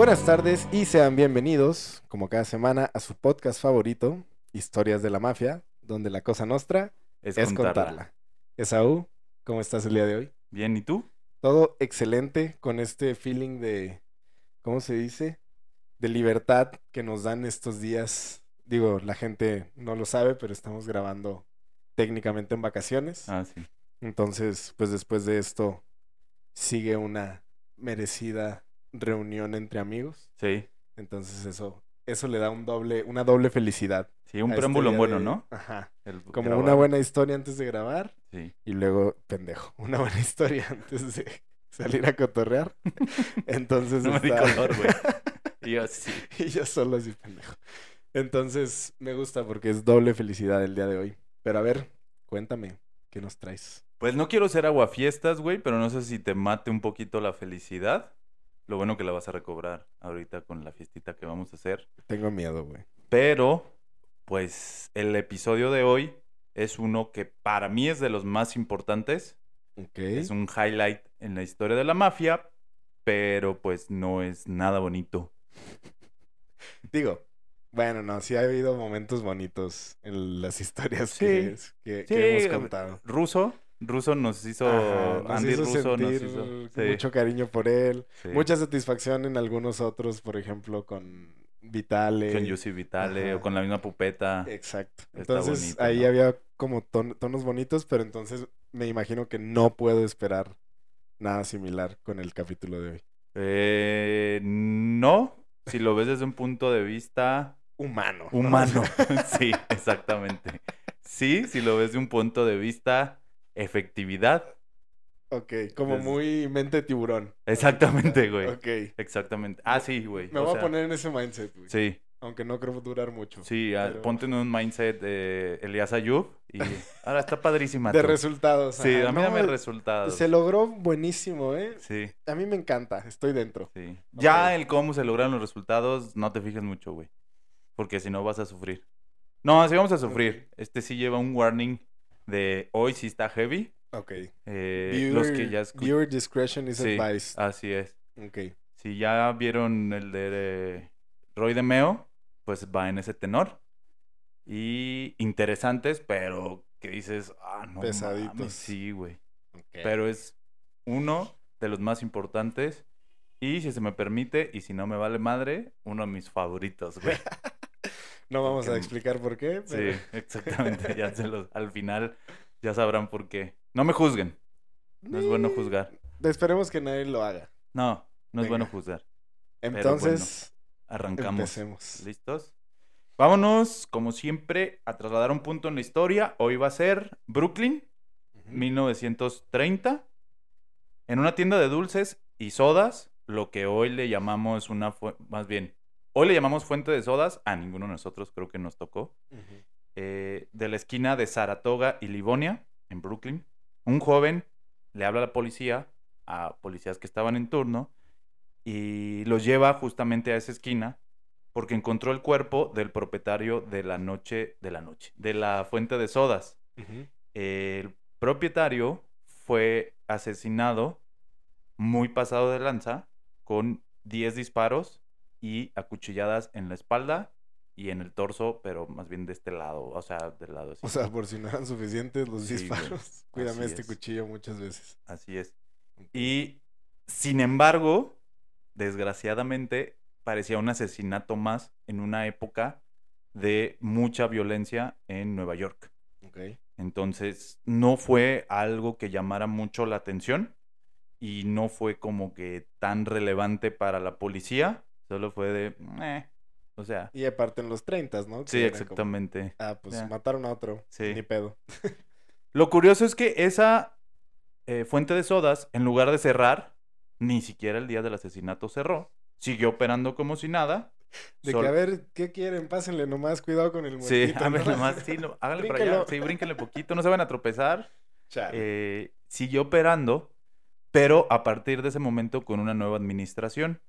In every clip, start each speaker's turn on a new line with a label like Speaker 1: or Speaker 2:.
Speaker 1: Buenas tardes y sean bienvenidos, como cada semana, a su podcast favorito, Historias de la Mafia, donde la cosa nostra
Speaker 2: Es,
Speaker 1: es
Speaker 2: contarla.
Speaker 1: contarla. Esaú, ¿cómo estás el día de hoy?
Speaker 2: Bien, ¿y tú?
Speaker 1: Todo excelente con este feeling de, ¿cómo se dice? De libertad que nos dan estos días. Digo, la gente no lo sabe, pero estamos grabando técnicamente en vacaciones.
Speaker 2: Ah, sí.
Speaker 1: Entonces, pues después de esto sigue una merecida reunión entre amigos.
Speaker 2: Sí.
Speaker 1: Entonces eso, eso le da un doble, una doble felicidad.
Speaker 2: Sí, un
Speaker 1: este
Speaker 2: preámbulo bueno,
Speaker 1: de-
Speaker 2: ¿no?
Speaker 1: Ajá.
Speaker 2: El
Speaker 1: Como
Speaker 2: grabar.
Speaker 1: una buena historia antes de grabar
Speaker 2: Sí.
Speaker 1: y luego, pendejo, una buena historia antes de salir a cotorrear. Entonces
Speaker 2: No me
Speaker 1: está-
Speaker 2: color, güey. Y yo sí.
Speaker 1: y yo solo así, pendejo. Entonces me gusta porque es doble felicidad el día de hoy. Pero a ver, cuéntame, ¿qué nos traes?
Speaker 2: Pues no quiero ser aguafiestas, güey, pero no sé si te mate un poquito la felicidad. Lo bueno que la vas a recobrar ahorita con la fiestita que vamos a hacer.
Speaker 1: Tengo miedo, güey.
Speaker 2: Pero, pues, el episodio de hoy es uno que para mí es de los más importantes.
Speaker 1: Ok.
Speaker 2: Es un highlight en la historia de la mafia, pero pues no es nada bonito.
Speaker 1: Digo, bueno, no, sí ha habido momentos bonitos en las historias
Speaker 2: Sí.
Speaker 1: que, que,
Speaker 2: Sí,
Speaker 1: que hemos contado.
Speaker 2: Ruso, Ruso nos hizo,
Speaker 1: Ajá, nos
Speaker 2: Andy
Speaker 1: hizo
Speaker 2: Russo nos hizo, sí,
Speaker 1: mucho cariño por él.
Speaker 2: sí.
Speaker 1: Mucha satisfacción en algunos otros, por ejemplo, con Vitale.
Speaker 2: con Yussi Vitale
Speaker 1: ajá.
Speaker 2: o con la misma pupeta.
Speaker 1: Exacto.
Speaker 2: Está
Speaker 1: Entonces
Speaker 2: bonito,
Speaker 1: ahí
Speaker 2: ¿no?
Speaker 1: había como ton- tonos bonitos, pero entonces me imagino que no puedo esperar nada similar con el capítulo de hoy.
Speaker 2: Eh, no, si lo ves desde un punto de vista
Speaker 1: Humano. ¿no?
Speaker 2: humano. sí, exactamente. Sí, si lo ves de un punto de vista efectividad.
Speaker 1: ok, como muy mente tiburón.
Speaker 2: Exactamente, güey.
Speaker 1: Ok.
Speaker 2: Exactamente. Ah, sí, güey.
Speaker 1: Me
Speaker 2: o
Speaker 1: voy
Speaker 2: sea,
Speaker 1: a poner en ese mindset, güey.
Speaker 2: Sí,
Speaker 1: Aunque no creo durar mucho.
Speaker 2: sí, ah,
Speaker 1: Pero-
Speaker 2: ponte en un mindset de Elías Ayub y ahora está padrísima.
Speaker 1: De
Speaker 2: tú.
Speaker 1: resultados.
Speaker 2: Sí,
Speaker 1: ajá.
Speaker 2: a mí
Speaker 1: No,
Speaker 2: dame resultados.
Speaker 1: Se logró buenísimo, ¿eh?
Speaker 2: Sí,
Speaker 1: A mí me encanta, estoy dentro.
Speaker 2: sí. Ya el cómo se logran los resultados, no te fijes mucho, güey. Porque si no vas a sufrir. No, sí vamos a sufrir. Este sí lleva un warning de hoy sí está heavy.
Speaker 1: Ok.
Speaker 2: Eh, los que
Speaker 1: Viewer-
Speaker 2: ya
Speaker 1: viewer discretion is
Speaker 2: Sí.
Speaker 1: advised.
Speaker 2: Así es.
Speaker 1: Ok.
Speaker 2: Si ya vieron el de eh, Roy de Meo, pues va en ese tenor. Y interesantes, pero que dices, ah, no.
Speaker 1: Pesaditos.
Speaker 2: mames, sí, güey.
Speaker 1: ok.
Speaker 2: Pero es uno de los más importantes. Y si se me permite, y si no me vale madre, uno de mis favoritos, güey.
Speaker 1: No vamos a explicar por qué,
Speaker 2: Sí, exactamente. Ya se los, al final ya sabrán por qué. No me juzguen. No es bueno juzgar.
Speaker 1: Esperemos que nadie lo haga.
Speaker 2: No, no es bueno juzgar.
Speaker 1: Entonces,
Speaker 2: Arrancamos.
Speaker 1: empecemos.
Speaker 2: ¿Listos? Vámonos, como siempre, a trasladar un punto en la historia. Hoy va a ser Brooklyn,
Speaker 1: Ujú.
Speaker 2: 1930. En una tienda de dulces y sodas, lo que hoy le llamamos una... Más bien, hoy le llamamos fuente de sodas. A ninguno de nosotros creo que nos tocó. Eh, de la esquina de Saratoga y Livonia, en Brooklyn. Un joven le habla a la policía, a policías que estaban en turno, y los lleva justamente a esa esquina porque encontró el cuerpo del propietario de la noche, de la noche, de la fuente de sodas. El propietario fue asesinado muy pasado de lanza con 10 disparos y acuchilladas en la espalda y en el torso, pero más bien de este lado, o sea, del lado así.
Speaker 1: O sea, por si no eran suficientes los
Speaker 2: Sí, güey.
Speaker 1: disparos, cuídame
Speaker 2: Así
Speaker 1: este
Speaker 2: es.
Speaker 1: cuchillo muchas veces.
Speaker 2: Así es. Y sin embargo, desgraciadamente, parecía un asesinato más en una época de mucha violencia en Nueva York.
Speaker 1: Ok.
Speaker 2: Entonces, no fue algo que llamara mucho la atención y no fue como que tan relevante para la policía. Solo fue de, "Eh", o sea,
Speaker 1: Y aparte en los 30, ¿no? Que
Speaker 2: sí,
Speaker 1: como,
Speaker 2: exactamente.
Speaker 1: ah, pues mataron a otro.
Speaker 2: Sí.
Speaker 1: Ni pedo.
Speaker 2: Lo curioso es que esa eh, fuente de sodas, en lugar de cerrar, ni siquiera el día del asesinato cerró. Siguió operando como si nada.
Speaker 1: De
Speaker 2: Sol-
Speaker 1: que, a ver, ¿qué quieren? Pásenle nomás, cuidado con el
Speaker 2: Sí,
Speaker 1: muertito.
Speaker 2: a ver,
Speaker 1: ¿no?
Speaker 2: nomás, sí, no, háganle para allá. Sí, brínquenle poquito, no se van a tropezar. Eh, siguió operando, pero a partir de ese momento con una nueva administración.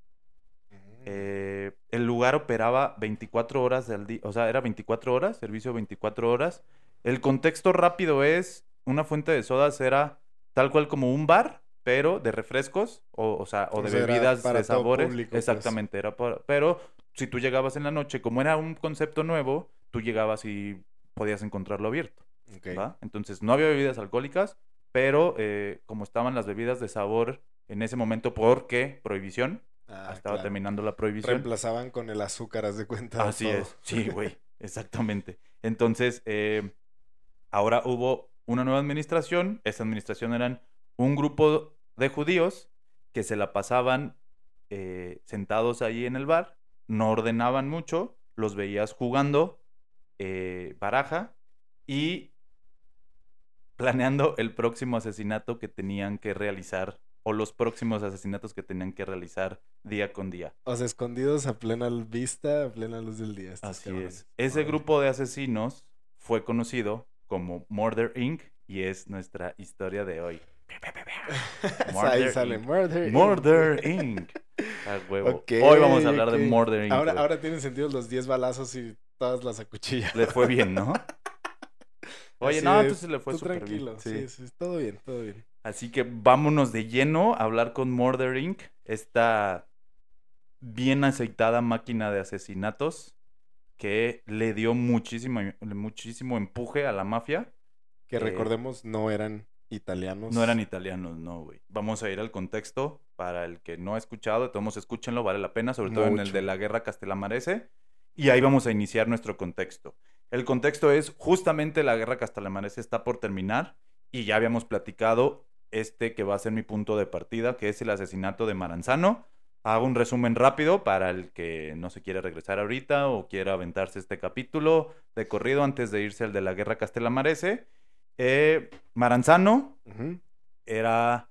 Speaker 2: Eh, el lugar operaba 24 horas al día, o sea, era 24 horas, servicio 24 horas. El contexto rápido es, una fuente de sodas era tal cual como un bar, pero de refrescos, o, o sea, o de bebidas de sabores.
Speaker 1: público, pues.
Speaker 2: Exactamente, era para... Pero si tú llegabas en la noche, como era un concepto nuevo, tú llegabas y podías encontrarlo abierto. Entonces no había bebidas alcohólicas, pero eh, como estaban las bebidas de sabor en ese momento, porque prohibición,
Speaker 1: Ah, claro.
Speaker 2: terminando la prohibición.
Speaker 1: Reemplazaban con el azúcar, haz de cuenta.
Speaker 2: Así
Speaker 1: todo.
Speaker 2: es, sí, güey, exactamente. Entonces, eh, ahora hubo una nueva administración. Esa administración eran un grupo de judíos que se la pasaban eh, sentados ahí en el bar, no ordenaban mucho, los veías jugando eh, baraja y planeando el próximo asesinato que tenían que realizar o los próximos asesinatos que tenían que realizar día con día.
Speaker 1: O sea, escondidos a plena vista, a plena luz del día.
Speaker 2: Así
Speaker 1: cabrones.
Speaker 2: es. Ese grupo de asesinos fue conocido como Murder Inc. y es nuestra historia de hoy.
Speaker 1: Ahí
Speaker 2: Murder
Speaker 1: sale
Speaker 2: Inc.
Speaker 1: Murder. Inc.
Speaker 2: Murder Inc. A huevo. Hoy vamos a hablar de. Murder Inc.
Speaker 1: Ahora, ahora tienen sentido los 10 balazos y todas las acuchilladas.
Speaker 2: Le fue bien, ¿no? Oye,
Speaker 1: Así
Speaker 2: no, entonces le fue súper
Speaker 1: tranquilo.
Speaker 2: bien.
Speaker 1: Sí. sí, todo bien, todo bien.
Speaker 2: Así que vámonos de lleno a hablar con Murder Inc. Esta bien aceitada máquina de asesinatos que le dio muchísimo, muchísimo empuje a la mafia.
Speaker 1: Que
Speaker 2: Eh,
Speaker 1: recordemos, no eran italianos.
Speaker 2: No eran italianos, no, güey. Vamos a ir al contexto para el que no ha escuchado. De todos escúchenlo, vale la pena, sobre todo en el de la guerra Castelamarese. Y ahí vamos a iniciar nuestro contexto. El contexto es justamente la guerra Castelamarese está por terminar y ya habíamos platicado este que va a ser mi punto de partida, que es el asesinato de Maranzano. Hago un resumen rápido para el que no se quiere regresar ahorita o quiera aventarse este capítulo de corrido antes de irse al de la guerra Castelamarese. Eh, Maranzano era,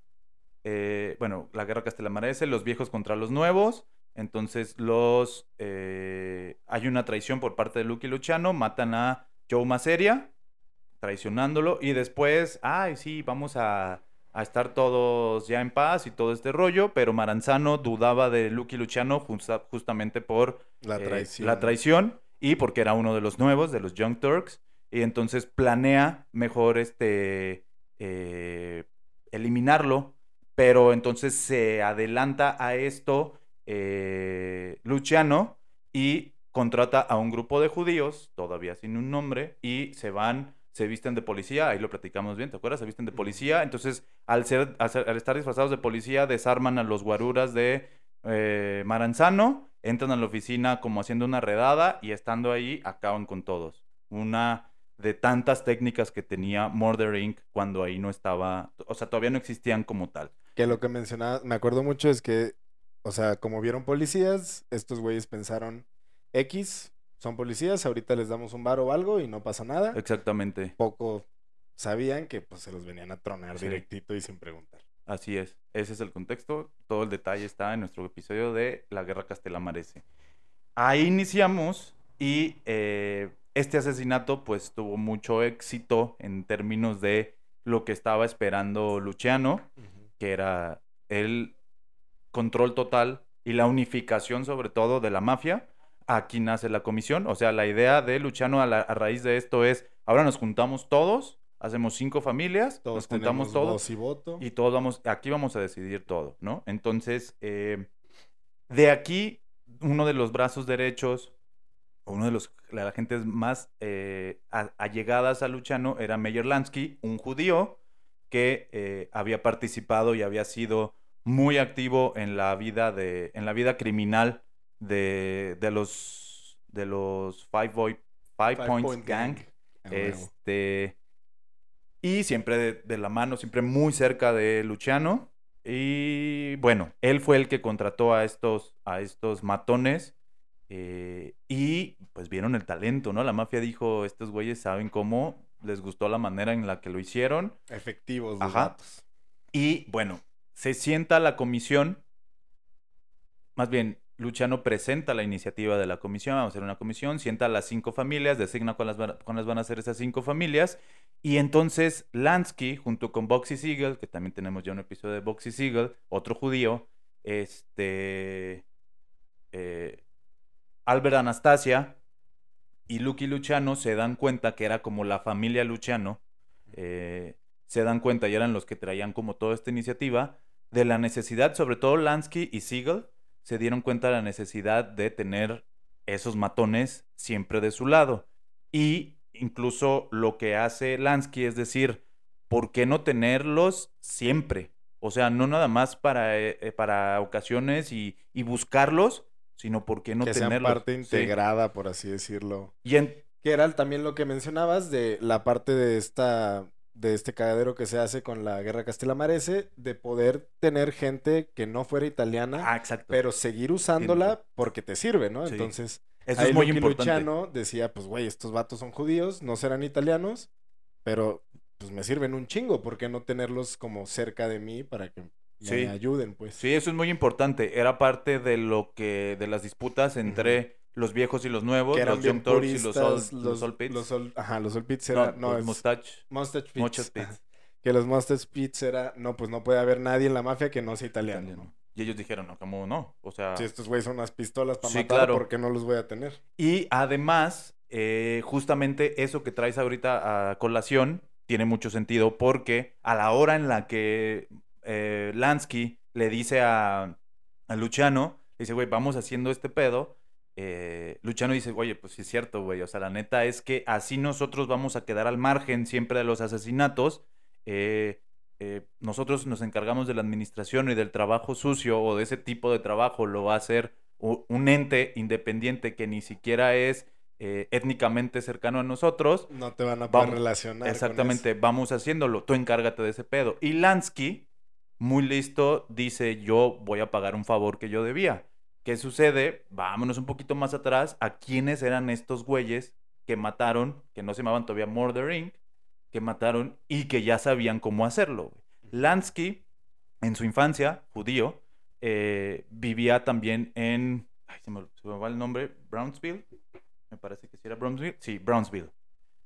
Speaker 2: eh, bueno, la guerra Castelamarese, los viejos contra los nuevos. Entonces los, eh, hay una traición por parte de Lucky Luciano, matan a Joe Maseria, traicionándolo, y después, ay, sí, vamos a, a estar todos ya en paz y todo este rollo, pero Maranzano dudaba de Lucky Luciano justa- justamente por
Speaker 1: La
Speaker 2: eh,
Speaker 1: traición.
Speaker 2: la traición y porque era uno de los nuevos, de los Young Turks, y entonces planea mejor este eh, eliminarlo, pero entonces se adelanta a esto eh, Luciano y contrata a un grupo de judíos, todavía sin un nombre, y se van, se visten de policía, ahí lo platicamos bien, ¿te acuerdas? Se visten de policía, entonces al, ser, al, ser- al estar disfrazados de policía desarman a los guaruras de eh, Maranzano, entran a la oficina como haciendo una redada y estando ahí acaban con todos. Una de tantas técnicas que tenía Murder Inc. cuando ahí no estaba, o sea, todavía no existían como tal.
Speaker 1: Que lo que mencionaba, me acuerdo mucho es que, o sea, como vieron policías, estos güeyes pensaron, X, son policías, ahorita les damos un bar o algo y no pasa nada.
Speaker 2: Exactamente,
Speaker 1: Poco sabían que pues se los venían a tronar
Speaker 2: Sí.
Speaker 1: directito y sin preguntar.
Speaker 2: así es. Ese es el contexto. Todo el detalle está en nuestro episodio de La Guerra Castelamarese. Ahí iniciamos y eh, este asesinato pues tuvo mucho éxito en términos de lo que estaba esperando Luciano. que era el control total y la unificación sobre todo de la mafia. Aquí nace la comisión, o sea, la idea de Luciano a, la- a raíz de esto es, ahora nos juntamos todos, hacemos cinco familias,
Speaker 1: Todos
Speaker 2: nos juntamos todos
Speaker 1: voz y voto.
Speaker 2: y todos vamos, aquí vamos a decidir todo, ¿no? Entonces, eh, de aquí, uno de los brazos derechos, uno de los gentes más eh, a- allegadas a Luciano era Meyer Lansky, un judío que eh, había participado y había sido muy activo en la vida de, en la vida criminal de, de los de los Five, Boy, Five,
Speaker 1: Five
Speaker 2: Points
Speaker 1: Point
Speaker 2: Gang. Este. Y siempre de, de la mano, siempre muy cerca de Luciano. Y bueno, él fue el que contrató a estos, a estos matones. eh, y pues vieron el talento, ¿no? La mafia dijo: Estos güeyes saben cómo. Les gustó la manera en la que lo hicieron.
Speaker 1: Efectivos los
Speaker 2: Ajá. Y bueno, se sienta la comisión. Más bien, Luciano presenta la iniciativa de la comisión. Vamos a hacer una comisión, sienta a las cinco familias, designa cuáles van, cuáles van a ser esas cinco familias. Y entonces Lansky, junto con Boxy Siegel, que también tenemos ya un episodio de Boxy Siegel, otro judío, este. eh, Albert Anastasia y Lucky Luciano se dan cuenta que era como la familia Luciano. eh, se dan cuenta, y eran los que traían como toda esta iniciativa, de la necesidad, sobre todo Lansky y Siegel, se dieron cuenta de la necesidad de tener esos matones siempre de su lado. Y incluso lo que hace Lansky es decir, ¿por qué no tenerlos siempre? O sea, no nada más para, eh, eh, para ocasiones y, y buscarlos, sino por qué no
Speaker 1: que sean
Speaker 2: tenerlos.
Speaker 1: parte
Speaker 2: Sí.
Speaker 1: integrada, por así decirlo.
Speaker 2: Y en-
Speaker 1: Que era también lo que mencionabas de la parte de esta de este cagadero que se hace con la guerra Castilla-Marese, de poder tener gente que no fuera italiana,
Speaker 2: Ah, exacto.
Speaker 1: pero seguir usándola porque te sirve, ¿no?
Speaker 2: Sí.
Speaker 1: Entonces,
Speaker 2: Eso
Speaker 1: ahí
Speaker 2: es muy
Speaker 1: Lucky
Speaker 2: importante.
Speaker 1: Luciano decía, pues güey, estos vatos son judíos, no serán italianos, pero pues me sirven un chingo, ¿por qué no tenerlos como cerca de mí para que me ayuden, pues?
Speaker 2: Sí, eso es muy importante. Era parte de lo que, de las disputas entre los viejos y los nuevos,
Speaker 1: que
Speaker 2: los Young Turks y los Old, los Pits.
Speaker 1: los Old- ajá, los Old Pits
Speaker 2: no,
Speaker 1: era, no,
Speaker 2: los
Speaker 1: es
Speaker 2: Mustache.
Speaker 1: Mustache Pits. Que los Mustache Pits era, no, pues no puede haber nadie en la mafia que no sea italiano.
Speaker 2: italiano. Y ellos dijeron, no, ¿cómo no? O sea,
Speaker 1: Si estos güeyes son unas pistolas para
Speaker 2: Sí,
Speaker 1: matar,
Speaker 2: claro.
Speaker 1: ¿por qué no los voy a tener?
Speaker 2: Y además, eh, justamente eso que traes ahorita a colación tiene mucho sentido porque a la hora en la que eh, Lansky le dice a, a Luciano, le dice, güey, vamos haciendo este pedo, eh, Luciano dice, oye, pues sí es cierto, güey, o sea, la neta es que así nosotros vamos a quedar al margen siempre de los asesinatos. eh, eh, nosotros nos encargamos de la administración y del trabajo sucio o de ese tipo de trabajo lo va a hacer un ente independiente que ni siquiera es eh, étnicamente cercano a nosotros.
Speaker 1: No te van a poder
Speaker 2: Vamos-
Speaker 1: relacionar. con
Speaker 2: Exactamente, vamos haciéndolo. Tú encárgate de ese pedo. Y Lansky, muy listo, dice: Yo voy a pagar un favor que yo debía. ¿Qué sucede? Vámonos un poquito más atrás. ¿A quiénes eran estos güeyes que mataron, que no se llamaban todavía Murder Inc., que mataron y que ya sabían cómo hacerlo? Lansky, en su infancia, judío, eh, vivía también en. Ay, se me, se me va el nombre. Brownsville. Me parece que sí era Brownsville. Sí, Brownsville.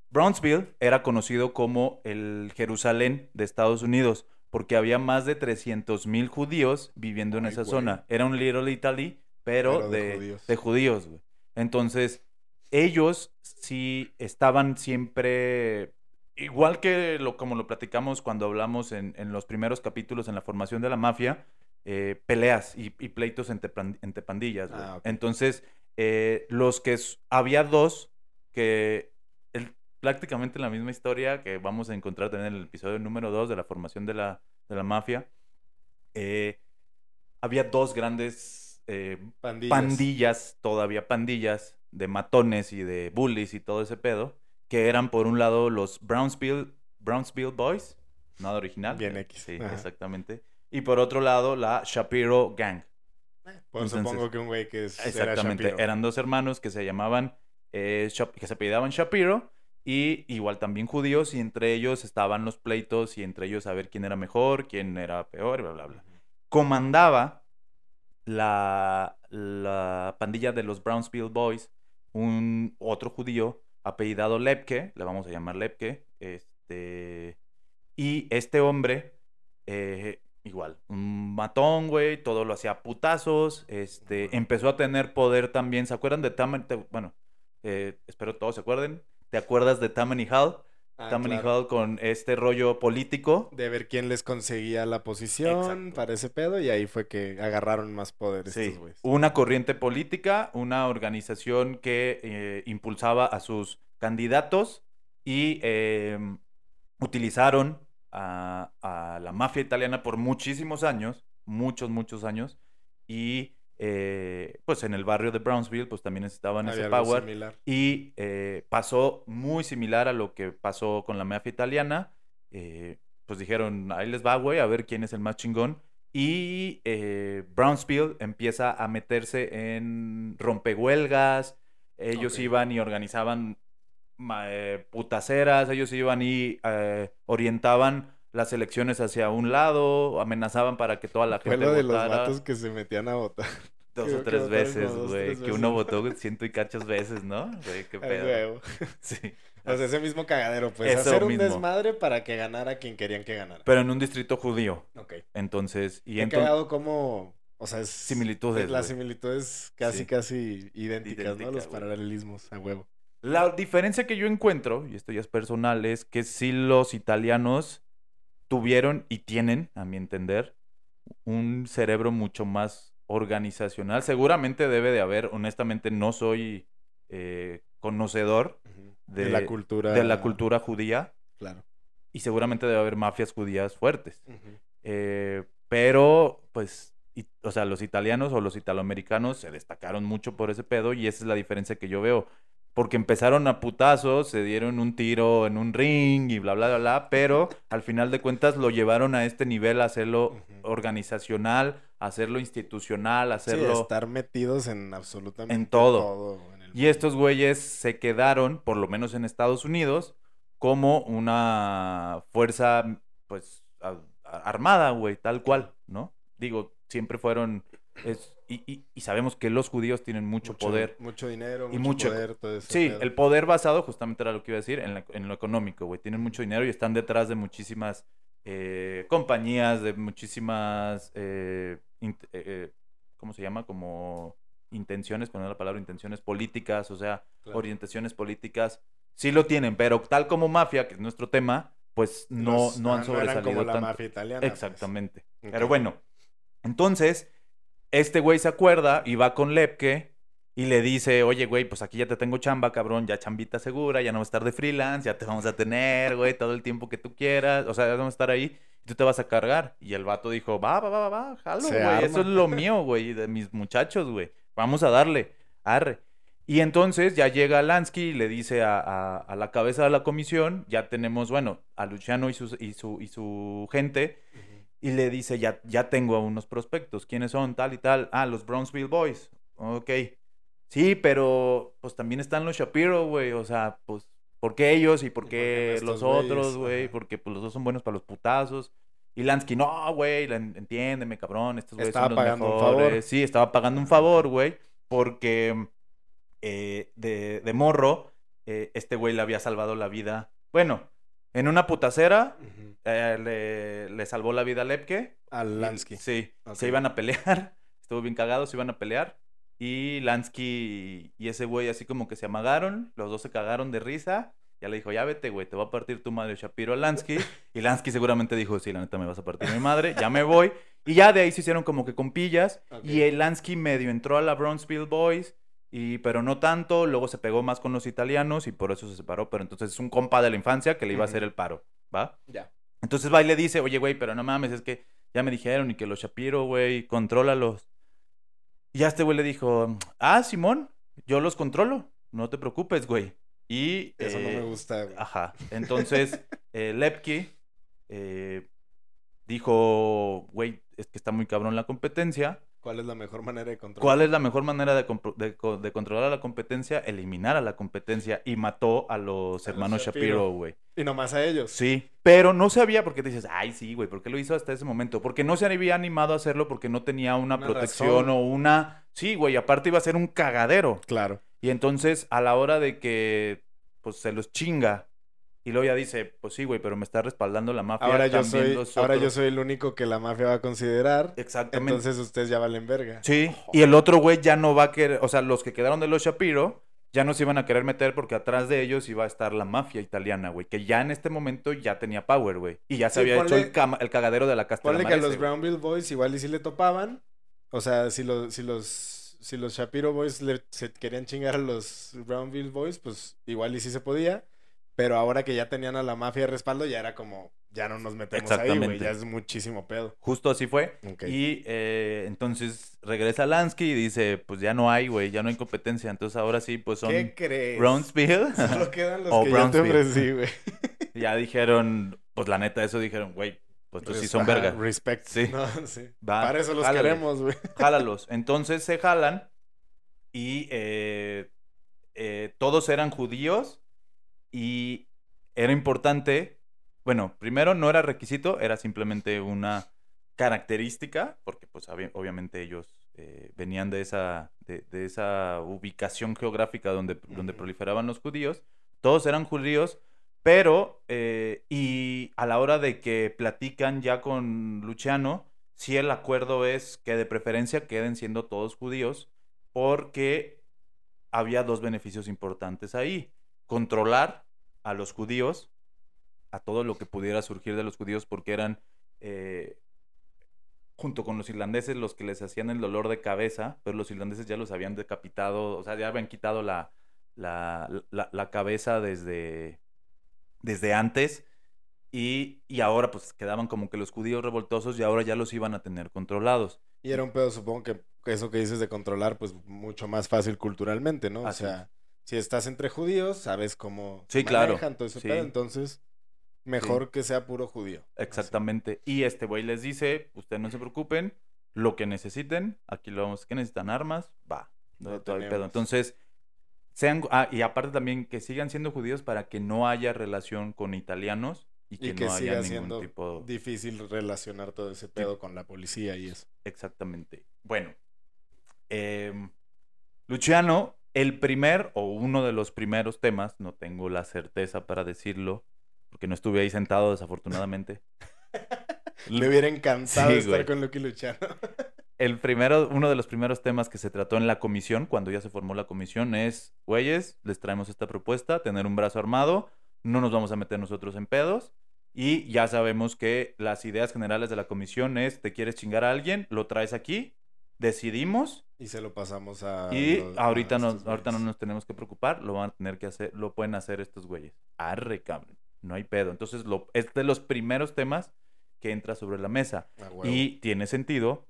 Speaker 2: Brownsville era conocido como el Jerusalén de Estados Unidos porque había más de 300 mil judíos viviendo en esa
Speaker 1: güey.
Speaker 2: zona. Era un Little Italy, pero,
Speaker 1: Pero de
Speaker 2: de,
Speaker 1: judíos.
Speaker 2: de judíos. güey. Entonces, ellos sí estaban siempre, igual que lo, como lo platicamos cuando hablamos en, en los primeros capítulos en la formación de la mafia, eh, peleas y, y pleitos entre, entre pandillas. güey.
Speaker 1: Ah.
Speaker 2: Entonces, eh, los que había dos que el- prácticamente la misma historia que vamos a encontrar también en el episodio número 2 de la formación de la, de la mafia. eh, había dos grandes eh,
Speaker 1: Pandillas.
Speaker 2: pandillas, todavía pandillas, de matones y de bullies y todo ese pedo, que eran por un lado los Brownsville, Brownsville Boys, nada original.
Speaker 1: Bien
Speaker 2: eh,
Speaker 1: X,
Speaker 2: Sí,
Speaker 1: ajá.
Speaker 2: exactamente. Y por otro lado la Shapiro Gang.
Speaker 1: Pues
Speaker 2: Entonces-
Speaker 1: supongo que un güey que es,
Speaker 2: Exactamente. Eran dos hermanos que se llamaban, eh, que se apellidaban Shapiro y igual también judíos y entre ellos estaban los pleitos y entre ellos a ver quién era mejor, quién era peor, bla, bla, bla. Comandaba la, la pandilla de los Brownsville Boys un otro judío apellidado Lepke, le vamos a llamar Lepke, este, y este hombre, eh, igual, un matón, güey, todo lo hacía a putazos, este, empezó a tener poder también, ¿se acuerdan de Tammany? Bueno, eh, espero todos se acuerden, ¿te acuerdas de Tammany Hall?
Speaker 1: Ah,
Speaker 2: Tammany
Speaker 1: claro.
Speaker 2: Hall con este rollo político.
Speaker 1: De ver quién les conseguía la posición
Speaker 2: Exacto.
Speaker 1: para ese pedo y ahí fue que agarraron más poder
Speaker 2: Sí,
Speaker 1: estos güeyes.
Speaker 2: una corriente política, una organización que eh, impulsaba a sus candidatos y eh, utilizaron a, a la mafia italiana por muchísimos años, muchos, muchos años, y eh, pues en el barrio de Brownsville pues también necesitaban
Speaker 1: Había
Speaker 2: ese power.
Speaker 1: similar.
Speaker 2: Y eh, pasó muy similar a lo que pasó con la mafia italiana. Eh, pues dijeron, ahí les va, güey, a ver quién es el más chingón. Y eh, Brownsville empieza a meterse en rompehuelgas. Ellos iban y organizaban putaceras. Ellos iban y orientaban las elecciones hacia un lado. Amenazaban para que toda la
Speaker 1: Fue
Speaker 2: gente
Speaker 1: lo de los vatos que se metían a votar.
Speaker 2: Dos o tres veces, güey. Que uno votó ciento y cachas veces, ¿no? Güey, qué pedo.
Speaker 1: huevo.
Speaker 2: Sí.
Speaker 1: O sea, ese mismo cagadero, pues.
Speaker 2: Eso
Speaker 1: hacer un
Speaker 2: mismo.
Speaker 1: desmadre para que ganara quien querían que ganara.
Speaker 2: Pero en un distrito judío.
Speaker 1: Ok.
Speaker 2: Entonces, y entonces,
Speaker 1: cagado como... O sea, es...
Speaker 2: similitudes.
Speaker 1: Las similitudes casi,
Speaker 2: Sí.
Speaker 1: casi idénticas,
Speaker 2: Idéntica,
Speaker 1: ¿no? Los paralelismos, a huevo.
Speaker 2: La diferencia que yo encuentro, y esto ya es personal, es que sí los italianos tuvieron y tienen, a mi entender, un cerebro mucho más organizacional. Seguramente debe de haber, honestamente no soy eh, conocedor de,
Speaker 1: de la cultura.
Speaker 2: de la cultura judía
Speaker 1: Claro.
Speaker 2: y seguramente debe haber mafias judías fuertes. Eh, pero, pues, y- o sea, los italianos o los italoamericanos se destacaron mucho por ese pedo y esa es la diferencia que yo veo. Porque empezaron a putazos, se dieron un tiro en un ring y bla, bla, bla, bla, pero al final de cuentas lo llevaron a este nivel, a hacerlo organizacional, a hacerlo institucional, a
Speaker 1: Sí,
Speaker 2: hacerlo...
Speaker 1: estar metidos en absolutamente
Speaker 2: En todo.
Speaker 1: en el
Speaker 2: Y estos güeyes se quedaron, por lo menos en Estados Unidos, como una fuerza, pues, a- a- armada, güey, tal cual, ¿no? Digo, siempre fueron... es- y, y- y sabemos que los judíos tienen mucho, poder.
Speaker 1: Mucho dinero,
Speaker 2: Y
Speaker 1: mucho,
Speaker 2: mucho-
Speaker 1: poder, todo
Speaker 2: Sí, el poder basado, justamente era lo que iba a decir, en, la- en lo económico, güey. Tienen mucho dinero y están detrás de muchísimas eh, compañías, de muchísimas... eh, eh, eh, ¿Cómo se llama? Como intenciones, poner la palabra intenciones políticas, o sea,
Speaker 1: Claro.
Speaker 2: orientaciones políticas. Sí lo tienen, pero tal como mafia, que es nuestro tema, pues no,
Speaker 1: Los-
Speaker 2: no han
Speaker 1: ajá, no eran
Speaker 2: sobresalido
Speaker 1: la
Speaker 2: tanto.
Speaker 1: mafia italiana. pues.
Speaker 2: Exactamente. Pero bueno, entonces, este güey se acuerda y va con Lepke y le dice, oye, güey, pues aquí ya te tengo chamba, cabrón, ya chambita segura, ya no vas a estar de freelance, ya te vamos a tener, güey, todo el tiempo que tú quieras, o sea, ya vamos a estar ahí y tú te vas a cargar. Y el vato dijo, va, va, va, va, jalo,
Speaker 1: Se
Speaker 2: güey, eso es lo mío, güey, de mis muchachos, güey, vamos a darle, arre. Y entonces ya llega Lansky y le dice a, a- a la cabeza de la comisión, ya tenemos, bueno, a Luciano y, sus- y, su, y su gente. Y le dice, ya, ya tengo a unos prospectos. ¿Quiénes son? Tal y tal. Ah, los Brownsville Boys. Ok. Sí, pero pues también están los Shapiro, güey. O sea, pues, ¿por qué ellos y por
Speaker 1: ¿Y por qué
Speaker 2: los otros, güey? Porque pues los dos son buenos para los putazos. Y Lansky, no, güey, entiéndeme, cabrón, estos güeyes son los
Speaker 1: pagando un favor.
Speaker 2: Sí, estaba pagando un favor, güey, porque eh, de, de morro, eh, este güey le había salvado la vida. Bueno, en una putacera, eh, le, le salvó la vida a Lepke. Y-
Speaker 1: Lansky.
Speaker 2: Sí, se iban a pelear. Estuvo bien cagado, se iban a pelear. Y Lansky y ese güey así como que se amagaron. Los dos se cagaron de risa. Ya le dijo, ya vete, güey, te va a partir tu madre Shapiro a Lansky. Y Lansky seguramente dijo, sí, la neta me vas a partir mi madre, ya me voy. Y ya de ahí se hicieron como que compillas.
Speaker 1: Ok.
Speaker 2: Y el Lansky medio entró a la Brownsville Boys. Y, pero no tanto, luego se pegó más con los italianos y por eso se separó. Pero entonces es un compa de la infancia que le iba a hacer el paro, ¿va?
Speaker 1: Ya.
Speaker 2: Entonces va y le dice, oye, güey, pero no mames, es que ya me dijeron y que los Shapiro, güey, contrólalos. Y ya este güey le dijo, ah, Simón, yo los controlo, no te preocupes, güey. Y...
Speaker 1: Eso no
Speaker 2: eh,
Speaker 1: me gusta. güey.
Speaker 2: Ajá. Entonces, eh, Lepke eh, dijo, güey, es que está muy cabrón la competencia.
Speaker 1: ¿Cuál es la mejor manera de controlar?
Speaker 2: ¿Cuál es la mejor manera de, de co- de controlar a la competencia? Eliminar a la competencia y mató a los
Speaker 1: A
Speaker 2: hermanos
Speaker 1: Shapiro.
Speaker 2: Shapiro, güey.
Speaker 1: Y nomás a ellos.
Speaker 2: Sí, pero no sabía porque dices, ay, sí, güey, ¿por qué lo hizo hasta ese momento? Porque no se había animado a hacerlo porque no tenía una,
Speaker 1: Una
Speaker 2: protección
Speaker 1: razón.
Speaker 2: o una... Sí, güey, aparte iba a ser un cagadero.
Speaker 1: Claro.
Speaker 2: Y entonces, a la hora de que, pues, se los chinga, y luego ya dice, pues sí, güey, pero me está respaldando la mafia.
Speaker 1: Ahora yo soy, ahora yo
Speaker 2: otros".
Speaker 1: soy el único que la mafia va a considerar.
Speaker 2: Exactamente.
Speaker 1: Entonces ustedes ya valen verga.
Speaker 2: Sí, y el otro güey ya no va a querer, o sea, los que quedaron de los Shapiro ya no se iban a querer meter porque atrás de ellos iba a estar la mafia italiana, güey, que ya en este momento ya tenía power, güey, y ya se
Speaker 1: Sí,
Speaker 2: había hecho el, cama- el cagadero de la Castellana.
Speaker 1: Ponle que a los Brownville Boys igual y si le topaban. O sea, si los, si los, si los Shapiro Boys le, se querían chingar a los Brownville Boys, pues igual y sí se podía. Pero ahora que ya tenían a la mafia de respaldo, ya era como, ya no nos metemos ahí, güey. Ya es muchísimo pedo.
Speaker 2: Justo así fue. Y eh, entonces regresa Lansky y dice, pues ya no hay, güey, ya no hay competencia. Entonces ahora sí, pues son
Speaker 1: ¿Qué crees?
Speaker 2: Brownsville.
Speaker 1: Solo quedan los
Speaker 2: O
Speaker 1: que yo te
Speaker 2: Brownsville.
Speaker 1: ofrecí, güey.
Speaker 2: ya dijeron, pues la neta, eso dijeron, güey, pues tú sí son verga.
Speaker 1: Respect.
Speaker 2: Sí.
Speaker 1: No, sí.
Speaker 2: Va,
Speaker 1: Para eso los
Speaker 2: jálale.
Speaker 1: queremos, güey.
Speaker 2: jálalos. Entonces se jalan y eh, eh, todos eran judíos y era importante, bueno, primero no era requisito, era simplemente una característica, porque pues obvi- obviamente ellos eh, venían de esa, de, de esa ubicación geográfica donde, donde proliferaban los judíos, todos eran judíos, pero, eh, y a la hora de que platican ya con Luciano, sí el acuerdo es que de preferencia queden siendo todos judíos, porque había dos beneficios importantes ahí. Controlar a los judíos a todo lo que pudiera surgir de los judíos porque eran, eh, junto con los irlandeses, los que les hacían el dolor de cabeza, pero los irlandeses ya los habían decapitado, o sea, ya habían quitado la, la, la, la cabeza desde, desde antes. Y, y ahora pues quedaban como que los judíos revoltosos y ahora ya los iban a tener controlados.
Speaker 1: Y era un pedo, supongo que eso que dices de controlar, pues mucho más fácil culturalmente, ¿no?
Speaker 2: Así
Speaker 1: o sea, si estás entre judíos, sabes cómo
Speaker 2: Sí, claro.
Speaker 1: manejan todo ese
Speaker 2: Sí.
Speaker 1: pedo, entonces mejor que sea puro judío. Así.
Speaker 2: Exactamente. Y este güey les dice, ustedes no se preocupen, lo que necesiten, aquí lo vamos, que necesitan armas, va, no todo el pedo. Entonces, sean, ah, y aparte también que sigan siendo judíos para que no haya relación con italianos y que,
Speaker 1: Y que
Speaker 2: no haya
Speaker 1: siga
Speaker 2: ningún
Speaker 1: siendo
Speaker 2: tipo...
Speaker 1: difícil relacionar todo ese pedo con la policía y eso.
Speaker 2: Exactamente. Bueno, em, Luciano, el primer o uno de los primeros temas, no tengo la certeza para decirlo, porque no estuve ahí sentado desafortunadamente.
Speaker 1: Le hubiera encantado
Speaker 2: Sí,
Speaker 1: estar
Speaker 2: güey.
Speaker 1: con Lucky Luciano.
Speaker 2: El primero, uno de los primeros temas que se trató en la comisión, cuando ya se formó la comisión, es, güeyes, les traemos esta propuesta, tener un brazo armado, no nos vamos a meter nosotros en pedos, y ya sabemos que las ideas generales de la comisión es, te quieres chingar a alguien, lo traes aquí, decidimos,
Speaker 1: Y se lo pasamos a.
Speaker 2: y
Speaker 1: los-
Speaker 2: ahorita,
Speaker 1: a
Speaker 2: no,
Speaker 1: estos
Speaker 2: ahorita no nos tenemos que preocupar, lo van a tener que hacer, lo pueden hacer estos güeyes. Arre, cabrón, no hay pedo. Entonces, lo, es de los primeros temas que entra sobre la mesa. Y tiene sentido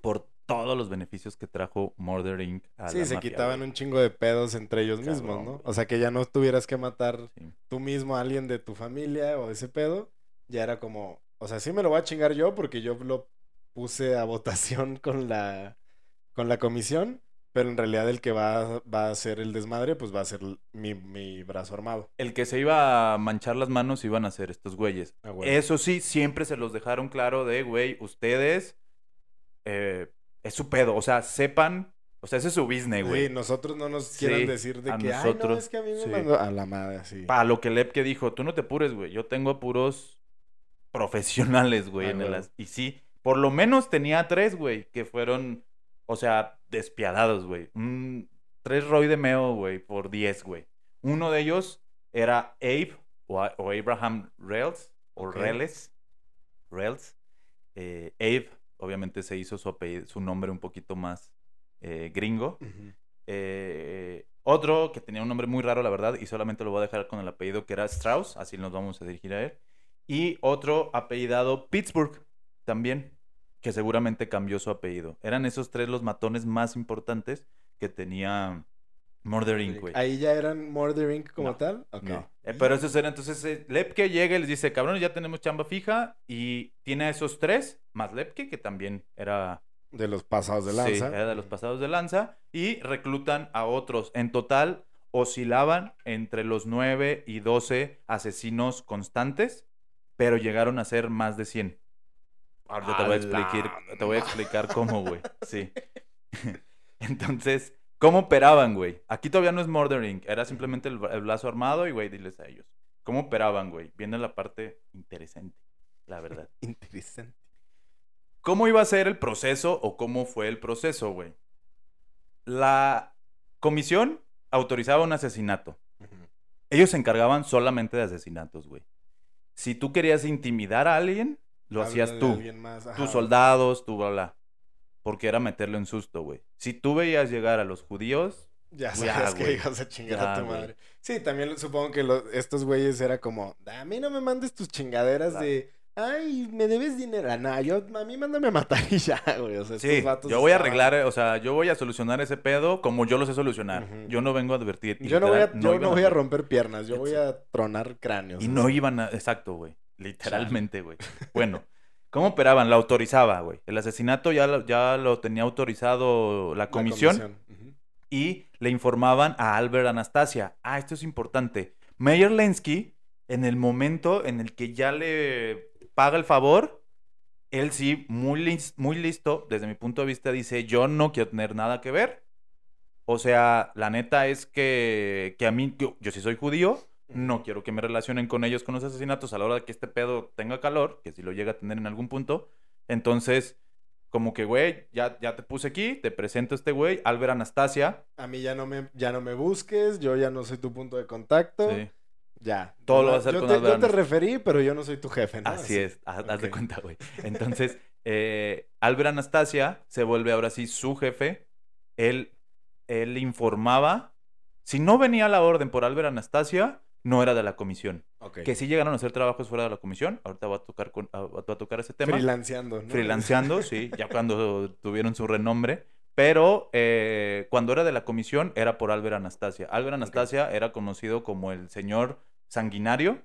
Speaker 2: por todos los beneficios que trajo Murder Inc. a
Speaker 1: Sí,
Speaker 2: la
Speaker 1: se
Speaker 2: mafia,
Speaker 1: quitaban
Speaker 2: güey.
Speaker 1: un chingo de pedos entre ellos
Speaker 2: Cabrón,
Speaker 1: mismos, ¿no?
Speaker 2: güey.
Speaker 1: O sea, que ya no tuvieras que matar
Speaker 2: Sí.
Speaker 1: tú mismo a alguien de tu familia o ese pedo. Ya era como, o sea, sí me lo voy a chingar yo porque yo lo puse a votación con la, con la comisión, pero en realidad el que va, va a hacer el desmadre, pues va a ser mi, mi brazo armado.
Speaker 2: El que se iba a manchar las manos iban a ser estos güeyes.
Speaker 1: A huevo.
Speaker 2: Eso sí, siempre se los dejaron claro de, güey, ustedes eh, es su pedo. O sea, sepan, o sea, ese es su business, güey.
Speaker 1: Sí, nosotros no nos
Speaker 2: Sí,
Speaker 1: quieran decir de que, ay, no,
Speaker 2: nosotros,
Speaker 1: es que a mí me
Speaker 2: sí.
Speaker 1: mandó a la madre, sí.
Speaker 2: Para lo que Lepke dijo, tú no te apures, güey. Yo tengo a puros profesionales, güey.
Speaker 1: Ah,
Speaker 2: en el
Speaker 1: huevo.
Speaker 2: as- Y sí, por lo menos tenía tres, güey, que fueron, o sea, despiadados, güey. Tres Roy de Meo, güey, por diez, güey. Uno de ellos era Abe o, Abraham Rails, o
Speaker 1: Ok.
Speaker 2: Reles. Rails. Eh, Abe, obviamente, se hizo su, apellido- su nombre un poquito más eh, gringo. Eh, otro que tenía un nombre muy raro, la verdad, y solamente lo voy a dejar con el apellido que era Strauss, así nos vamos a dirigir a él. Y otro apellidado Pittsburgh, también, que seguramente cambió su apellido. Eran esos tres los matones más importantes que tenía Murder Inc..
Speaker 1: Ahí ya eran Murder Inc. como
Speaker 2: No,
Speaker 1: tal. Ok.
Speaker 2: No. Eh, pero esos eran, entonces, eh, Lepke llega y les dice, cabrón, ya tenemos chamba fija, y tiene a esos tres, más Lepke, que también era
Speaker 1: De los pasados de
Speaker 2: Sí,
Speaker 1: lanza.
Speaker 2: era de los pasados de lanza. Y reclutan a otros. En total, oscilaban entre los 9 y 12 asesinos constantes, pero llegaron a ser más de 100. Ahorita te voy a
Speaker 1: ¡A
Speaker 2: explicar, te voy a explicar cómo, güey. Sí. Entonces, ¿cómo operaban, güey? Aquí todavía no es murdering, era simplemente el, el brazo armado y, güey, diles a ellos. ¿Cómo operaban, güey? Viene la parte interesante, la verdad.
Speaker 1: Interesante.
Speaker 2: ¿Cómo iba a ser el proceso o cómo fue el proceso, güey? La comisión autorizaba un asesinato. Ellos se encargaban solamente de asesinatos, güey. Si tú querías intimidar a alguien, lo hacías tú.
Speaker 1: más.
Speaker 2: Tus soldados, tú, bla, bla. Porque era meterlo en susto, güey. Si tú veías llegar a los judíos,
Speaker 1: Ya sabes que ibas a chingar
Speaker 2: Ya,
Speaker 1: a tu
Speaker 2: güey.
Speaker 1: madre. Sí, también supongo que estos güeyes era como, a mí no me mandes tus chingaderas
Speaker 2: Claro.
Speaker 1: de, ay, me debes dinero. Ah, no, yo, a mí mándame a matar y ya, güey. O sea,
Speaker 2: sí,
Speaker 1: estos
Speaker 2: yo voy a arreglar, o sea, yo voy a solucionar ese pedo como yo lo sé solucionar. Yo no vengo a advertir.
Speaker 1: Yo no voy a, yo no voy a romper piernas, yo voy a tronar cráneos.
Speaker 2: Y
Speaker 1: así.
Speaker 2: no iban a... Exacto, güey. Literalmente, güey. Bueno, ¿cómo operaban? La autorizaba, güey. El asesinato ya lo, ya lo tenía autorizado la
Speaker 1: La
Speaker 2: comisión, y le informaban a Albert Anastasia. Ah, esto es importante. Meyer Lensky, en el momento en el que ya le paga el favor, él sí, muy, muy listo, desde mi punto de vista, dice, yo no quiero tener nada que ver. O sea, la neta es que, que a mí, yo, yo sí soy judío, no quiero que me relacionen con ellos con los asesinatos a la hora de que este pedo tenga calor, que si lo llega a tener en algún punto. Entonces, como que, güey, ya, ya te puse aquí, te presento a este güey, Albert Anastasia.
Speaker 1: A mí ya no me, ya no me busques, yo ya no soy tu punto de contacto.
Speaker 2: Sí.
Speaker 1: Ya.
Speaker 2: Todo lo vas a hacer
Speaker 1: yo
Speaker 2: con
Speaker 1: te,
Speaker 2: Albert
Speaker 1: yo te referí, pero yo no soy tu jefe, ¿no?
Speaker 2: Así es, haz, haz de cuenta, güey. Entonces, eh, Albert Anastasia se vuelve ahora sí su jefe. Él, él informaba. Si no venía la orden por Albert Anastasia, no era de la comisión.
Speaker 1: Ok.
Speaker 2: Que sí llegaron a hacer trabajos fuera de la comisión. Ahorita va a tocar, con, a, va a tocar ese tema.
Speaker 1: Freelanceando, ¿no?
Speaker 2: Freelanceando, sí, ya cuando tuvieron su renombre. Pero eh, cuando era de la comisión era por Albert Anastasia. Albert Anastasia era conocido como el señor sanguinario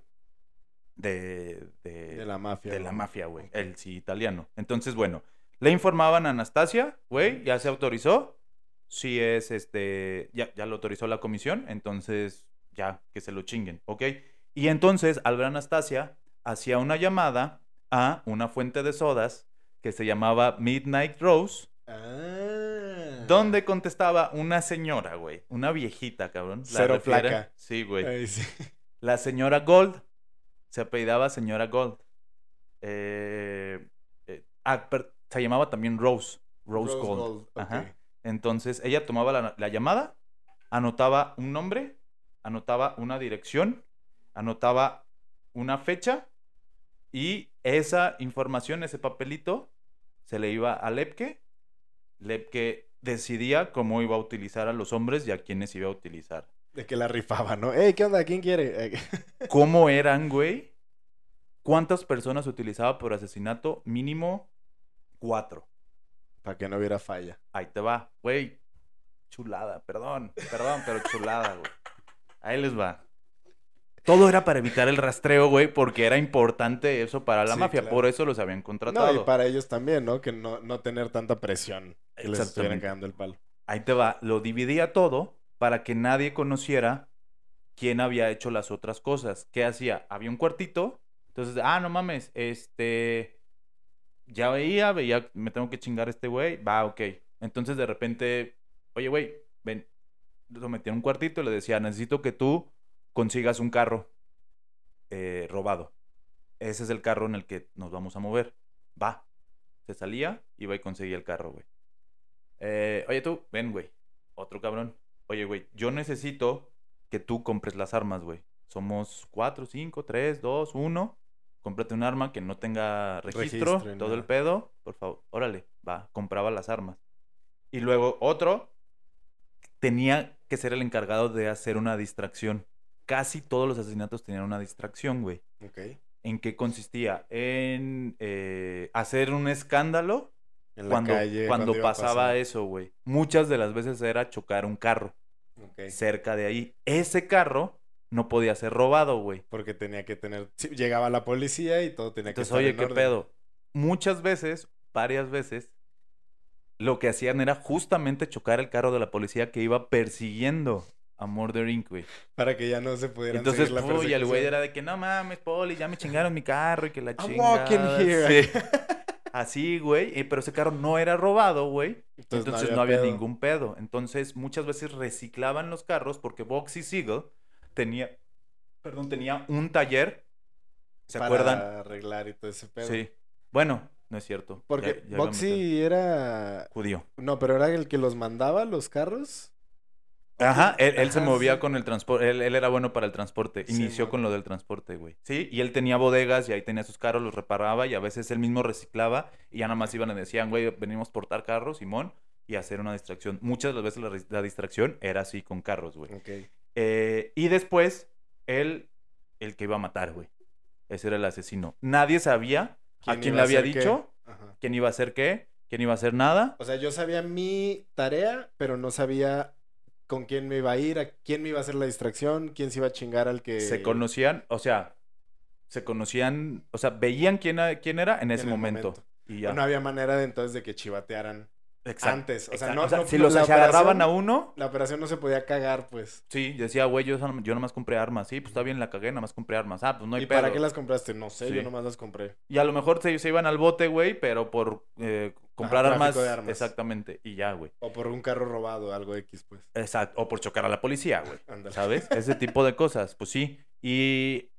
Speaker 2: de, de,
Speaker 1: De la mafia.
Speaker 2: de la mafia, güey. El sí italiano. Entonces, bueno, le informaban a Anastasia, güey, ya se autorizó. Sí es este, ya, ya lo autorizó la comisión, entonces ya que se lo chinguen, ¿ok? Y entonces Albert Anastasia hacía una llamada a una fuente de sodas que se llamaba Midnight Rose,
Speaker 1: Ah.
Speaker 2: donde contestaba una señora, güey, una viejita, cabrón. La
Speaker 1: Cero
Speaker 2: refiere-
Speaker 1: placa.
Speaker 2: Sí, güey.
Speaker 1: Sí.
Speaker 2: La señora Gold. Se apellidaba señora Gold. Eh, eh, ah, per- se llamaba también Rose. Rose,
Speaker 1: Rose
Speaker 2: Gold.
Speaker 1: Gold,
Speaker 2: Ajá. Entonces ella tomaba la, la llamada, anotaba un nombre, anotaba una dirección, anotaba una fecha y esa información, ese papelito, se le iba a Lepke. Lepke decidía cómo iba a utilizar a los hombres y a quiénes iba a utilizar.
Speaker 1: De que la rifaba, ¿no? Ey, ¿qué onda? ¿Quién quiere?
Speaker 2: ¿Cómo eran, güey? ¿Cuántas personas utilizaba por asesinato? Mínimo cuatro.
Speaker 1: Para que no hubiera falla.
Speaker 2: Ahí te va, güey. Chulada, perdón, perdón, pero chulada, güey. Ahí les va. Todo era para evitar el rastreo, güey, porque era importante eso para la
Speaker 1: Sí,
Speaker 2: mafia.
Speaker 1: claro.
Speaker 2: Por eso los habían
Speaker 1: No,
Speaker 2: contratado.
Speaker 1: y para ellos también, ¿no? Que no, no tener tanta presión. Que les estuvieran cagando el palo.
Speaker 2: Ahí te va. Lo dividía todo para que nadie conociera quién había hecho las otras cosas. ¿Qué hacía? Había un cuartito. Entonces, ah, no mames, este. Ya veía, veía, me tengo que chingar a este güey. Va, ok. Entonces, de repente, oye, güey, ven. Lo metía en un cuartito y le decía, necesito que tú consigas un carro eh, robado. Ese es el carro en el que nos vamos a mover. Va. Se salía, iba y conseguía el carro, güey. Eh, oye tú, ven, güey. Otro cabrón. Oye, güey, yo necesito que tú compres las armas, güey. Somos cuatro, cinco, tres, dos, uno. Cómprate un arma que no tenga registro, todo el pedo. Por favor, órale, va, compraba las armas. Y luego otro tenía que ser el encargado de hacer una distracción. Casi todos los asesinatos tenían una distracción, güey.
Speaker 1: Ok.
Speaker 2: ¿En qué consistía? En eh, hacer un escándalo
Speaker 1: En la
Speaker 2: cuando,
Speaker 1: calle.
Speaker 2: cuando pasaba eso, güey. Muchas de las veces era chocar un carro cerca de ahí. Ese carro no podía ser robado, güey.
Speaker 1: Porque tenía que tener. llegaba la policía y todo tenía que
Speaker 2: Entonces,
Speaker 1: estar
Speaker 2: oye,
Speaker 1: en
Speaker 2: ¿qué
Speaker 1: orden.
Speaker 2: pedo? Muchas veces, varias veces, lo que hacían era justamente chocar el carro de la policía que iba persiguiendo a Murder Inc., güey.
Speaker 1: Para que ya no se pudieran
Speaker 2: Entonces,
Speaker 1: seguir la
Speaker 2: puy, el güey
Speaker 1: persecución.
Speaker 2: era de que no mames, Poli, ya me chingaron mi carro y que la
Speaker 1: I'm
Speaker 2: chingada.
Speaker 1: walking here.
Speaker 2: Sí. Así, güey. eh, Pero ese carro no era robado, güey. Entonces, no había, ningún pedo. Entonces, muchas veces reciclaban los carros porque Boxy Siegel tenía, perdón, tenía un taller. ¿Se
Speaker 1: Para
Speaker 2: acuerdan?
Speaker 1: arreglar y todo ese pedo.
Speaker 2: Sí. Bueno, no es cierto.
Speaker 1: Porque
Speaker 2: Ya-.
Speaker 1: Boxy era.
Speaker 2: Judío.
Speaker 1: No, pero era el que los mandaba los carros.
Speaker 2: Ajá, él, él se movía
Speaker 1: sí.
Speaker 2: con el transporte, él, él era bueno para el transporte, inició con lo del transporte, güey. Sí, y él tenía bodegas y ahí tenía sus carros, los reparaba y a veces él mismo reciclaba y ya nada más iban y decían, güey, venimos por portar carros, Simón, y hacer una distracción. Muchas de las veces la, distracción era así con carros, güey.
Speaker 1: Ok.
Speaker 2: Eh, y después, él, el que iba a matar, güey. Ese era el asesino. Nadie sabía a quién le había dicho, quién iba a hacer qué, quién iba a hacer nada.
Speaker 1: O sea, yo sabía mi tarea, pero no sabía con quién me iba a ir, a quién me iba a hacer la distracción, quién se iba a chingar al que.
Speaker 2: se conocían, o sea, se conocían, o sea, veían quién, quién era en ese momento.
Speaker 1: momento.
Speaker 2: Y ya.
Speaker 1: No había manera de entonces de que chivatearan
Speaker 2: Exacto,
Speaker 1: antes. O sea,
Speaker 2: exacto.
Speaker 1: no,
Speaker 2: O sea,
Speaker 1: no-
Speaker 2: si los agarraban a uno,
Speaker 1: La operación no se podía cagar, pues.
Speaker 2: sí, decía, güey, yo, yo nomás compré armas. Sí, pues está bien, la cagué, nomás compré armas. Ah, pues no hay
Speaker 1: ¿Y
Speaker 2: pedo.
Speaker 1: para qué las compraste? No sé,
Speaker 2: Sí.
Speaker 1: yo nomás las compré.
Speaker 2: Y a lo mejor se, se iban al bote, güey, pero por eh, comprar armas,
Speaker 1: de armas.
Speaker 2: Exactamente, y ya, güey.
Speaker 1: O por un carro robado, algo X, pues.
Speaker 2: Exacto, o por chocar a la policía, güey. ¿Sabes? Ese tipo de cosas, pues sí. Y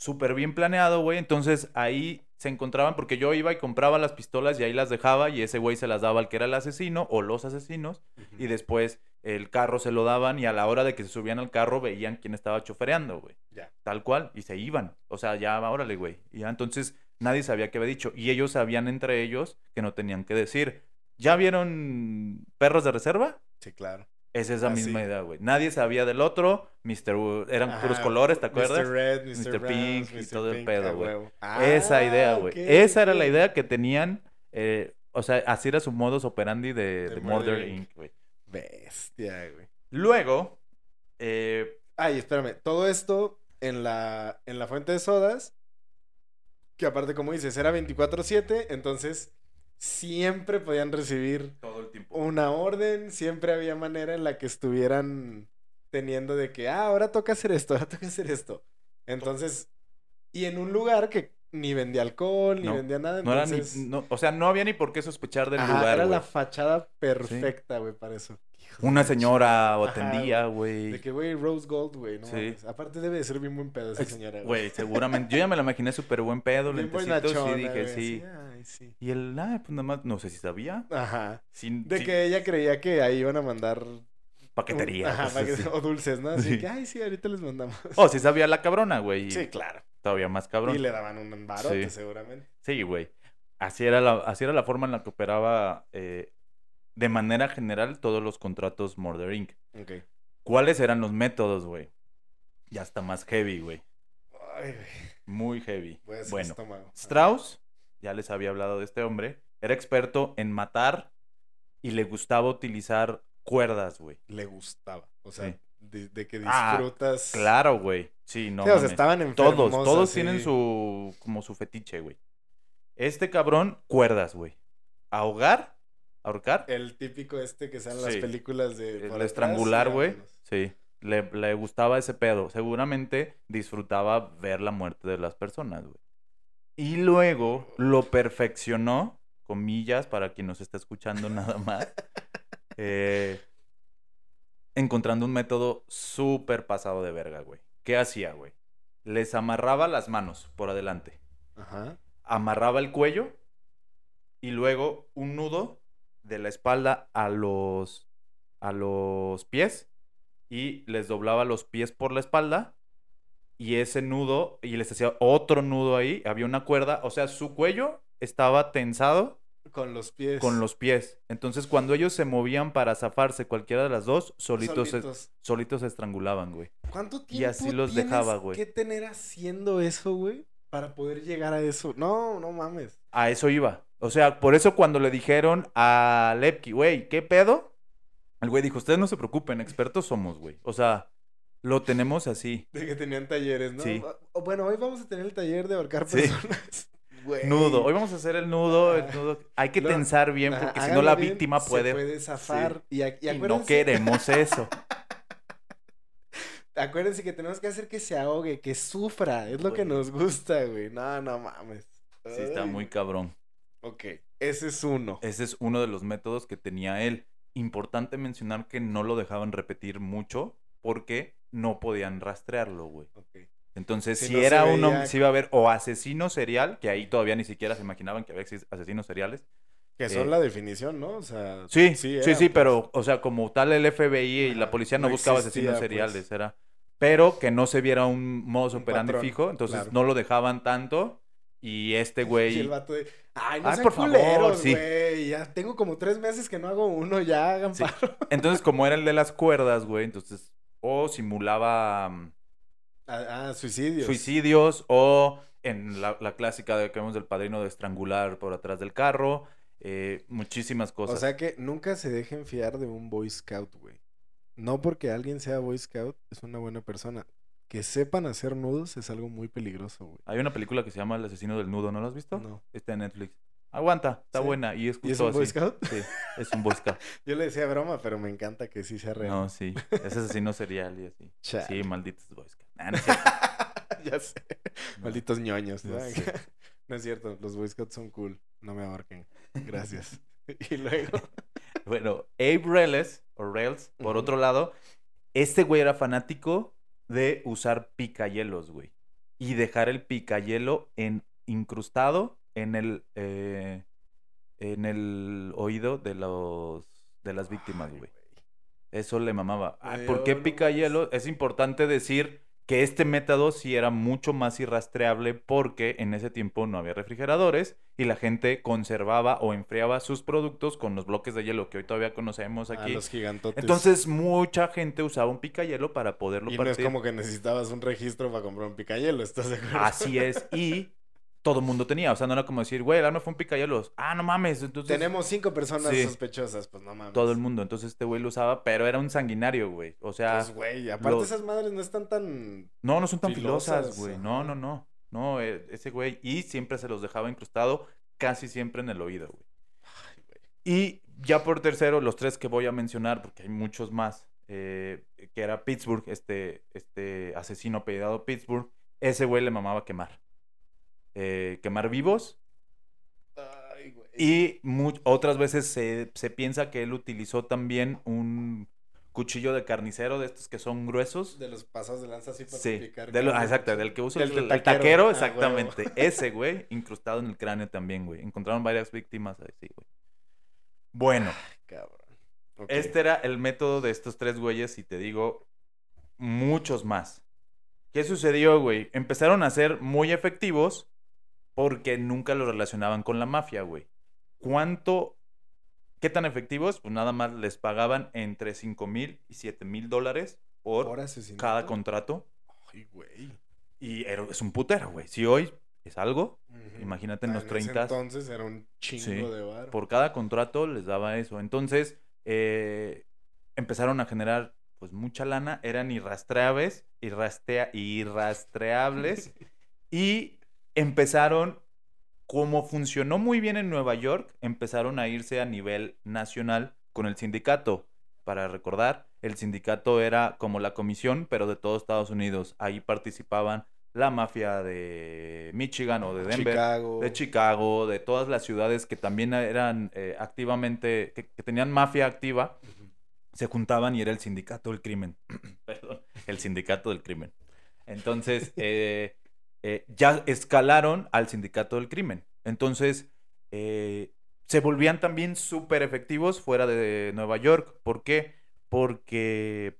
Speaker 2: súper bien planeado, güey. Entonces ahí se encontraban, porque yo iba y compraba las pistolas y ahí las dejaba y ese güey se las daba al que era el asesino o los asesinos y después el carro se lo daban y a la hora de que se subían al carro veían quién estaba chofereando, güey.
Speaker 1: Ya.
Speaker 2: Tal cual, y se iban. O sea, ya, órale, güey. Y ya entonces nadie sabía qué había dicho. Y ellos sabían entre ellos que no tenían que decir. ¿Ya vieron perros de reserva?
Speaker 1: Sí, claro.
Speaker 2: Es esa
Speaker 1: Ah,
Speaker 2: misma
Speaker 1: sí.
Speaker 2: idea, güey. Nadie sabía del otro. Mr. Eran puros colores, ¿te acuerdas?
Speaker 1: Mr. Red, Mr.
Speaker 2: Mr. Pink y todo el pedo, güey.
Speaker 1: huevo.
Speaker 2: Esa idea,
Speaker 1: Ah,
Speaker 2: güey. Esa era la idea que tenían. eh, o sea, así era su modus operandi de,
Speaker 1: De
Speaker 2: de
Speaker 1: Murder. Inc.,
Speaker 2: güey.
Speaker 1: Bestia, güey.
Speaker 2: Luego, eh,
Speaker 1: Ay, espérame. Todo esto en la, en la fuente de sodas, que aparte, como dices, era 24-7, entonces siempre podían recibir
Speaker 2: todo el tiempo.
Speaker 1: una orden, siempre había manera en la que estuvieran teniendo de que, ah, ahora toca hacer esto, ahora toca hacer esto. Entonces, y en un lugar que ni vendía alcohol, ni
Speaker 2: No,
Speaker 1: vendía nada,
Speaker 2: No era ni,
Speaker 1: entonces...
Speaker 2: no- o sea, no había ni por qué sospechar del lugar,
Speaker 1: era la fachada perfecta, güey, para eso.
Speaker 2: Una señora o atendía, güey.
Speaker 1: De que, güey, Rose Gold, güey, no
Speaker 2: Sí.
Speaker 1: mames. Aparte debe de ser bien buen pedo esa señora,
Speaker 2: Güey, seguramente. Yo ya me la imaginé súper buen pedo,
Speaker 1: Bien
Speaker 2: lentecitos,
Speaker 1: bonachona,
Speaker 2: y dije, sí.
Speaker 1: ay, sí.
Speaker 2: Y él, ah, pues nada más, no sé si sabía.
Speaker 1: Ajá.
Speaker 2: Sin,
Speaker 1: De que ella creía que ahí iban a mandar...
Speaker 2: paquetería.
Speaker 1: Ajá, paquete- o dulces, ¿no? Así
Speaker 2: Sí.
Speaker 1: que, ay, sí, ahorita les mandamos.
Speaker 2: Oh, sí sabía la cabrona, güey.
Speaker 1: Sí, claro.
Speaker 2: Todavía más cabrón.
Speaker 1: Y le daban un barote,
Speaker 2: Sí.
Speaker 1: seguramente.
Speaker 2: Sí, güey. Así era la, así era la forma en la que operaba eh, de manera general todos los contratos Murder Inc.
Speaker 1: Ok.
Speaker 2: ¿Cuáles eran los métodos, güey? Ya está más heavy, güey. Muy heavy. Bueno,
Speaker 1: estómago.
Speaker 2: Strauss, ya les había hablado de este hombre, era experto en matar y le gustaba utilizar cuerdas, güey.
Speaker 1: Le gustaba. O sea,
Speaker 2: Sí.
Speaker 1: de, de que
Speaker 2: Ah,
Speaker 1: disfrutas.
Speaker 2: Claro, güey. Sí, no
Speaker 1: Sí, o sea,
Speaker 2: mames.
Speaker 1: estaban enfermos.
Speaker 2: Todos, todos
Speaker 1: así.
Speaker 2: tienen su como su fetiche, güey. Este cabrón, cuerdas, güey. Ahogar, ahorcar,
Speaker 1: El típico este que salen las películas de.
Speaker 2: el estrangular, güey. Sí. Le, le gustaba ese pedo. Seguramente disfrutaba ver la muerte de las personas, güey. Y luego lo perfeccionó, comillas, para quien nos está escuchando nada más. eh, encontrando un método súper pasado de verga, güey. ¿Qué hacía, güey? Les amarraba las manos por adelante.
Speaker 1: Ajá.
Speaker 2: Amarraba el cuello y luego un nudo de la espalda a los, a los pies y les doblaba los pies por la espalda y ese nudo y les hacía otro nudo ahí, había una cuerda, o sea, su cuello estaba tensado
Speaker 1: Con los pies.
Speaker 2: con los pies. Entonces, cuando ellos se movían para zafarse cualquiera de las dos, solitos, se-
Speaker 1: Solitos.
Speaker 2: se estrangulaban, güey.
Speaker 1: ¿Cuánto tiempo
Speaker 2: así los
Speaker 1: tienes
Speaker 2: dejaba, güey.
Speaker 1: que tener haciendo eso, güey? Para poder llegar a eso. No, no mames.
Speaker 2: A eso iba. O sea, por eso cuando le dijeron a Lepke, güey, ¿qué pedo? El güey dijo, ustedes no se preocupen, expertos somos, güey. O sea, lo tenemos así.
Speaker 1: De que tenían talleres, ¿no?
Speaker 2: Sí.
Speaker 1: Bueno, hoy vamos a tener el taller de ahorcar
Speaker 2: Sí.
Speaker 1: personas. Güey.
Speaker 2: Nudo. Hoy vamos a hacer el nudo. el
Speaker 1: Ah.
Speaker 2: nudo. Hay que
Speaker 1: Lo-
Speaker 2: tensar bien porque si no la
Speaker 1: bien,
Speaker 2: víctima
Speaker 1: se
Speaker 2: puede...
Speaker 1: puede zafar. Y, a- y
Speaker 2: Y no queremos eso.
Speaker 1: Acuérdense que tenemos que hacer que se ahogue, que sufra. Es lo que nos gusta, güey. No, no mames.
Speaker 2: Sí, está muy cabrón.
Speaker 1: Ok, ese es uno.
Speaker 2: Ese es uno de los métodos que tenía él. Importante mencionar que no lo dejaban repetir mucho porque no podían rastrearlo, güey.
Speaker 1: Ok.
Speaker 2: Entonces,
Speaker 1: Si
Speaker 2: si,
Speaker 1: no se
Speaker 2: era un
Speaker 1: veía-
Speaker 2: hombre, si iba a haber o asesino serial, que ahí todavía ni siquiera se imaginaban que había asesinos seriales.
Speaker 1: Que son
Speaker 2: Eh,
Speaker 1: la definición, ¿no? O sea,
Speaker 2: Sí, sí,
Speaker 1: era,
Speaker 2: sí,
Speaker 1: pues.
Speaker 2: pero, o sea, como tal el FBI y la policía no,
Speaker 1: no
Speaker 2: buscaba
Speaker 1: existía,
Speaker 2: asesinos
Speaker 1: pues.
Speaker 2: seriales, era. Pero que no se viera un modus
Speaker 1: Un
Speaker 2: operandi
Speaker 1: patrón,
Speaker 2: fijo, entonces
Speaker 1: claro.
Speaker 2: no lo dejaban tanto. Y este
Speaker 1: Y el
Speaker 2: güey.
Speaker 1: vato de, ay, no
Speaker 2: Ay,
Speaker 1: sean
Speaker 2: por favor,
Speaker 1: culeros,
Speaker 2: sí.
Speaker 1: güey. Ya tengo como tres meses que no hago uno, ya hagan
Speaker 2: Sí.
Speaker 1: paro.
Speaker 2: Entonces, como era el de las cuerdas, güey, entonces. O simulaba. mm,
Speaker 1: Ah, ah, suicidios.
Speaker 2: suicidios o en la, la clásica de que vemos del padrino de estrangular por atrás del carro, eh, muchísimas
Speaker 1: O
Speaker 2: cosas.
Speaker 1: sea que nunca se dejen fiar de un Boy Scout, güey. No porque alguien sea Boy Scout es una buena persona. Que sepan hacer nudos es algo muy peligroso, güey.
Speaker 2: Hay una película que se llama El asesino del nudo, ¿no lo has visto?
Speaker 1: No.
Speaker 2: Está en Netflix. Aguanta, está
Speaker 1: Sí.
Speaker 2: buena y es
Speaker 1: ¿Y es
Speaker 2: justo
Speaker 1: un Boy
Speaker 2: así.
Speaker 1: Scout?
Speaker 2: Sí, es un Boy Scout.
Speaker 1: Yo le decía broma, pero me encanta que sí sea real.
Speaker 2: No, sí, es asesino serial y así.
Speaker 1: Chale.
Speaker 2: Sí, malditos Boy Scouts. Nah, no
Speaker 1: ya sé. Malditos ñoños. ¿no?
Speaker 2: Sé.
Speaker 1: no es cierto, los Boy Scouts son cool. No me ahorquen. Gracias. y luego.
Speaker 2: Bueno, Abe Reles, o Rails, por otro lado, este güey era fanático de usar picahielos, güey. Y dejar el picayelo en, incrustado en el, eh, en el oído de los de las víctimas,
Speaker 1: Ay,
Speaker 2: güey. Eso le mamaba. Ay,
Speaker 1: Güey,
Speaker 2: ¿Por qué
Speaker 1: oh, no
Speaker 2: pica hielo? Es importante decir que este método sí era mucho más irrastreable porque en ese tiempo no había refrigeradores y la gente conservaba o enfriaba sus productos con los bloques de hielo que hoy todavía conocemos
Speaker 1: Ah,
Speaker 2: aquí.
Speaker 1: los gigantotes.
Speaker 2: Entonces mucha gente usaba un picayelo para poderlo
Speaker 1: y no es como que necesitabas un registro para comprar un picayelo, ¿estás de acuerdo?
Speaker 2: Así es. Y todo el mundo tenía. O sea, no era como decir, güey, el arma fue un picayelos. Ah, no mames. Entonces
Speaker 1: Tenemos cinco personas
Speaker 2: Sí.
Speaker 1: sospechosas, pues no mames.
Speaker 2: todo el mundo. Entonces este güey lo usaba, pero era un sanguinario, güey. O sea,
Speaker 1: Pues, güey, aparte
Speaker 2: lo-
Speaker 1: esas madres no están tan...
Speaker 2: no, no son tan
Speaker 1: filosas,
Speaker 2: filosas, güey.
Speaker 1: ajá.
Speaker 2: No, no, no. No, eh, ese güey. Y siempre se los dejaba incrustado casi siempre en el oído, güey.
Speaker 1: Ay, güey.
Speaker 2: Y ya por tercero, los tres que voy a mencionar, porque hay muchos más, eh, que era Pittsburgh, este, este asesino apellidado Pittsburgh, ese güey le mamaba quemar. Eh, quemar vivos.
Speaker 1: Ay, güey.
Speaker 2: Y otras veces se, se piensa que él utilizó también un cuchillo de carnicero de estos que son gruesos.
Speaker 1: De los pasados de lanza así para
Speaker 2: Sí,
Speaker 1: picar.
Speaker 2: de lo- ah,
Speaker 1: carne.
Speaker 2: exacto, del que usa el,
Speaker 1: taquero.
Speaker 2: taquero,
Speaker 1: Ah,
Speaker 2: exactamente. Ese, güey, incrustado en el cráneo también, güey. Encontraron varias víctimas así, güey. Bueno,
Speaker 1: Cabrón.
Speaker 2: Este era el método de estos tres güeyes y te digo, muchos más. ¿Qué sucedió, güey? Empezaron a ser muy efectivos porque nunca lo relacionaban con la mafia, güey. ¿Cuánto? ¿Qué tan efectivos? Pues nada más les pagaban entre 5 mil y 7 mil dólares por cada contrato.
Speaker 1: Ay, güey.
Speaker 2: Y era- es un putero, güey. Si hoy es algo,
Speaker 1: Ujú.
Speaker 2: imagínate en
Speaker 1: Ah,
Speaker 2: los
Speaker 1: ese
Speaker 2: 30.
Speaker 1: entonces era un chingo
Speaker 2: Sí,
Speaker 1: de bar.
Speaker 2: por cada contrato les daba eso. Entonces, eh, empezaron a generar pues mucha lana, eran irrastreables, irrastea- irrastreables y empezaron, como funcionó muy bien en Nueva York, empezaron a irse a nivel nacional con el sindicato. Para recordar, el sindicato era como la comisión, pero de todo Estados Unidos. Ahí participaban la mafia de Michigan o de Denver
Speaker 1: Chicago.
Speaker 2: de Chicago, de todas las ciudades que también eran eh, activamente, que, que tenían mafia activa, se juntaban y era el sindicato del crimen. Perdón, el sindicato del crimen. Entonces, eh, eh, ya escalaron al sindicato del crimen. Entonces, eh, se volvían también súper efectivos fuera de Nueva York. ¿Por qué? Porque,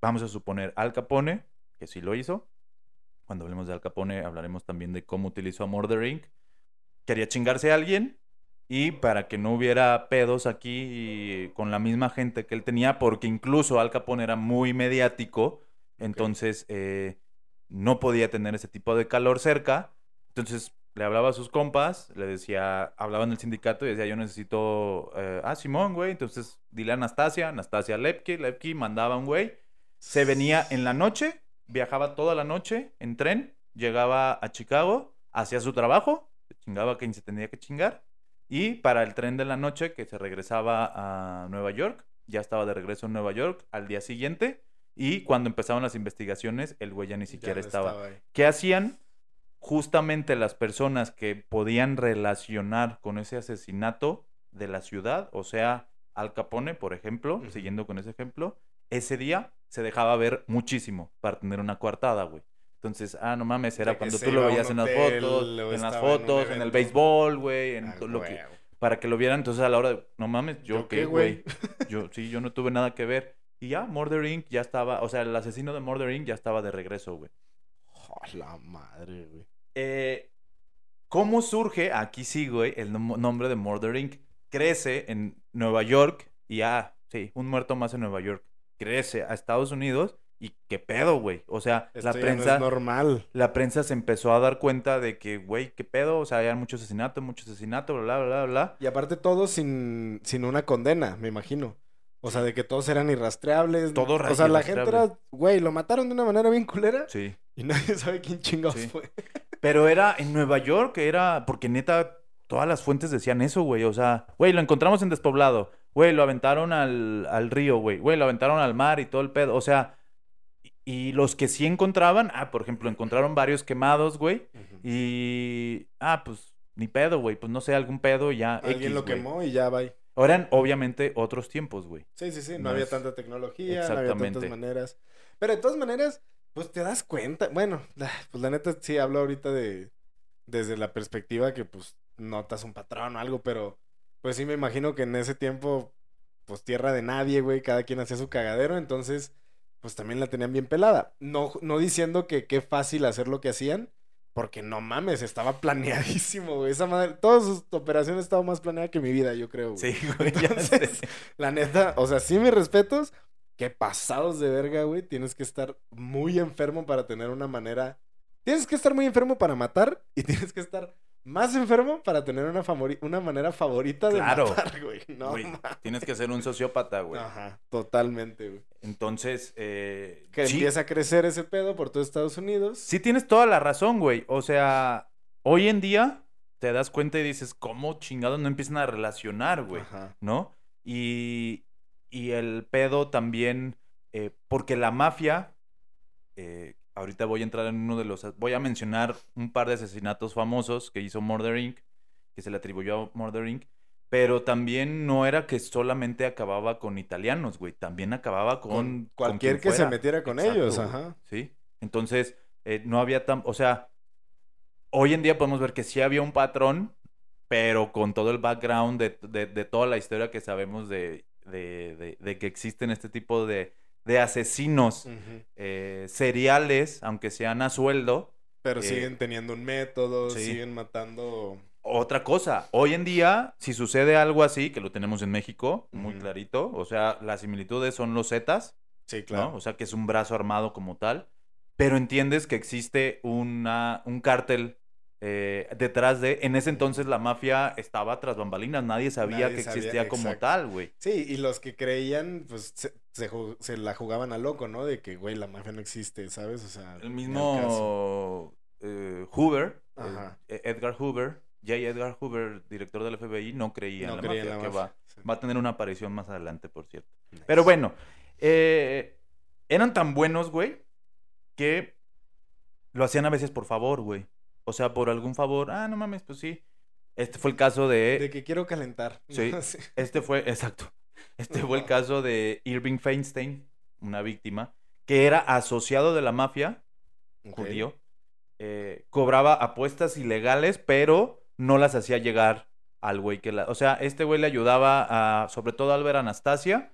Speaker 2: vamos a suponer, Al Capone, que sí lo hizo. Cuando hablemos de Al Capone, hablaremos también de cómo utilizó a Murder Inc. Quería chingarse a alguien y para que no hubiera pedos aquí con la misma gente que él tenía, porque incluso Al Capone era muy mediático, entonces eh, no podía tener ese tipo de calor cerca. Entonces le hablaba a sus compas, le decía, hablaba en el sindicato y decía, yo necesito, eh, ah, Simón, güey, entonces dile a Anastasia, Anastasia Lepke, Lepke mandaba un güey, se venía en la noche, viajaba toda la noche en tren, llegaba a Chicago, hacía su trabajo, se chingaba quien se tenía que chingar, y para el tren de la noche que se regresaba a Nueva York, ya estaba de regreso en Nueva York al día siguiente, y cuando empezaron las investigaciones, el güey ya ni siquiera estaba. ¿Qué hacían? Justamente las personas que podían relacionar con ese asesinato de la ciudad, o sea, Al Capone, por ejemplo, siguiendo con ese ejemplo, ese día se dejaba ver muchísimo para tener una coartada, güey. Entonces, ah, no mames, era cuando tú lo veías en las fotos, en las fotos, en el béisbol, güey, en
Speaker 1: Ah,
Speaker 2: todo lo que para que lo vieran. Entonces, a la hora de, no mames, yo,
Speaker 1: ¿Yo
Speaker 2: qué, güey? Yo sí, yo no tuve nada que ver. Y ya, Murder Inc. ya estaba, o sea, el asesino de Murder Inc. ya estaba de regreso, güey.
Speaker 1: Oh, la madre, güey.
Speaker 2: Eh, ¿Cómo surge, aquí sí, güey, el nom- nombre de Murder Inc.? Crece en Nueva York y, ah, sí, un muerto más en Nueva York. Crece a Estados Unidos y qué pedo, güey. O sea,
Speaker 1: Esto
Speaker 2: la
Speaker 1: no
Speaker 2: prensa,
Speaker 1: es normal.
Speaker 2: la prensa se empezó a dar cuenta de que, güey, qué pedo. O sea, hay mucho asesinato, mucho asesinato, bla, bla, bla, bla.
Speaker 1: Y aparte todo sin, sin una condena, me imagino. O sea, de que todos eran irrastreables.
Speaker 2: Todo
Speaker 1: O sea, la gente era, güey, lo mataron de una manera bien culera
Speaker 2: Sí.
Speaker 1: y nadie sabe quién chingados
Speaker 2: Sí.
Speaker 1: fue.
Speaker 2: Pero era en Nueva York, era porque neta, todas las fuentes decían eso, güey. O sea, güey, lo encontramos en despoblado. Güey, lo aventaron al, al río, güey. Güey, lo aventaron al mar y todo el pedo. O sea, y, los que sí encontraban, ah, por ejemplo, encontraron varios quemados, güey. Y, ah, pues, ni pedo, güey. Pues no sé, algún pedo y ya.
Speaker 1: Alguien
Speaker 2: X,
Speaker 1: lo
Speaker 2: güey.
Speaker 1: quemó y ya va.
Speaker 2: Eran obviamente otros tiempos, güey.
Speaker 1: Sí, sí, sí. No,
Speaker 2: No
Speaker 1: había
Speaker 2: es-
Speaker 1: tanta tecnología, no había tantas maneras. Pero de todas maneras, pues te das cuenta. Bueno, pues la neta sí hablo ahorita de, desde la perspectiva que pues notas un patrón o algo, pero pues sí me imagino que en ese tiempo, pues tierra de nadie, güey, cada quien hacía su cagadero, entonces pues también la tenían bien pelada. No, no diciendo que qué fácil hacer lo que hacían, porque no mames, estaba planeadísimo, güey. Esa madre, todas sus operaciones estaban más planeadas que mi vida, yo creo. güey.
Speaker 2: Sí, güey. ya
Speaker 1: Entonces,
Speaker 2: sé.
Speaker 1: la neta, o sea, sí mis respetos, qué pasados de verga, güey. Tienes que estar muy enfermo para tener una manera. Tienes que estar muy enfermo para matar y tienes que estar más enfermo para tener una, favori- una manera favorita de
Speaker 2: Claro.
Speaker 1: matar, güey. No,
Speaker 2: Güey, tienes que ser un sociópata, güey.
Speaker 1: Ajá, totalmente, güey.
Speaker 2: Entonces, eh,
Speaker 1: Que
Speaker 2: sí,
Speaker 1: empieza a crecer ese pedo por todo Estados Unidos.
Speaker 2: sí tienes toda la razón, güey. O sea, hoy en día te das cuenta y dices, ¿cómo chingados no empiezan a relacionar, güey?
Speaker 1: Ajá.
Speaker 2: ¿no? Y, y el pedo también, eh, porque la mafia, eh, ahorita voy a entrar en uno de los, voy a mencionar un par de asesinatos famosos que hizo Murder Inc., que se le atribuyó a Murder Inc., pero también no era que solamente acababa con italianos, güey, también acababa con...
Speaker 1: Con cualquier que se metiera con
Speaker 2: Exacto,
Speaker 1: ellos,
Speaker 2: güey,
Speaker 1: ajá.
Speaker 2: Sí, entonces eh, no había tan, o sea, hoy en día podemos ver que sí había un patrón, pero con todo el background de, de- de toda la historia que sabemos de, de- de- de que existen este tipo de, de asesinos eh, seriales, aunque sean a sueldo.
Speaker 1: Pero
Speaker 2: Eh,
Speaker 1: siguen teniendo un método,
Speaker 2: sí.
Speaker 1: siguen matando.
Speaker 2: Otra cosa, hoy en día, si sucede algo así, que lo tenemos en México, muy clarito, o sea, las similitudes son los Zetas,
Speaker 1: Sí,
Speaker 2: ¿no?
Speaker 1: claro.
Speaker 2: O sea, que es un brazo armado como tal, pero entiendes que existe una, un cártel eh, detrás de... En ese entonces la mafia estaba tras bambalinas, nadie sabía
Speaker 1: Nadie
Speaker 2: que
Speaker 1: sabía,
Speaker 2: existía como tal, güey.
Speaker 1: Sí, y los que creían, pues se, se se la jugaban a loco, ¿no? De que, güey, la mafia no existe, ¿sabes? O sea,
Speaker 2: El mismo eh, Hoover, eh, eh, Edgar Hoover, J. Edgar Hoover, director del FBI, no creía
Speaker 1: No
Speaker 2: en la
Speaker 1: creía
Speaker 2: mafia,
Speaker 1: la
Speaker 2: que
Speaker 1: mafia,
Speaker 2: va,
Speaker 1: sí.
Speaker 2: va a tener una aparición más adelante, por cierto.
Speaker 1: Nice.
Speaker 2: Pero bueno, eh, eran tan buenos, güey, que lo hacían a veces por favor, güey. O sea, por algún favor. Ah, no mames, pues sí. Este fue el caso de...
Speaker 1: De que quiero calentar.
Speaker 2: Sí. Este fue, exacto. Este fue el caso de Irving Feinstein, una víctima, que era asociado de la mafia judío. eh, cobraba apuestas ilegales, pero no las hacía llegar al güey que la... O sea, este güey le ayudaba a, sobre todo a Albert Anastasia,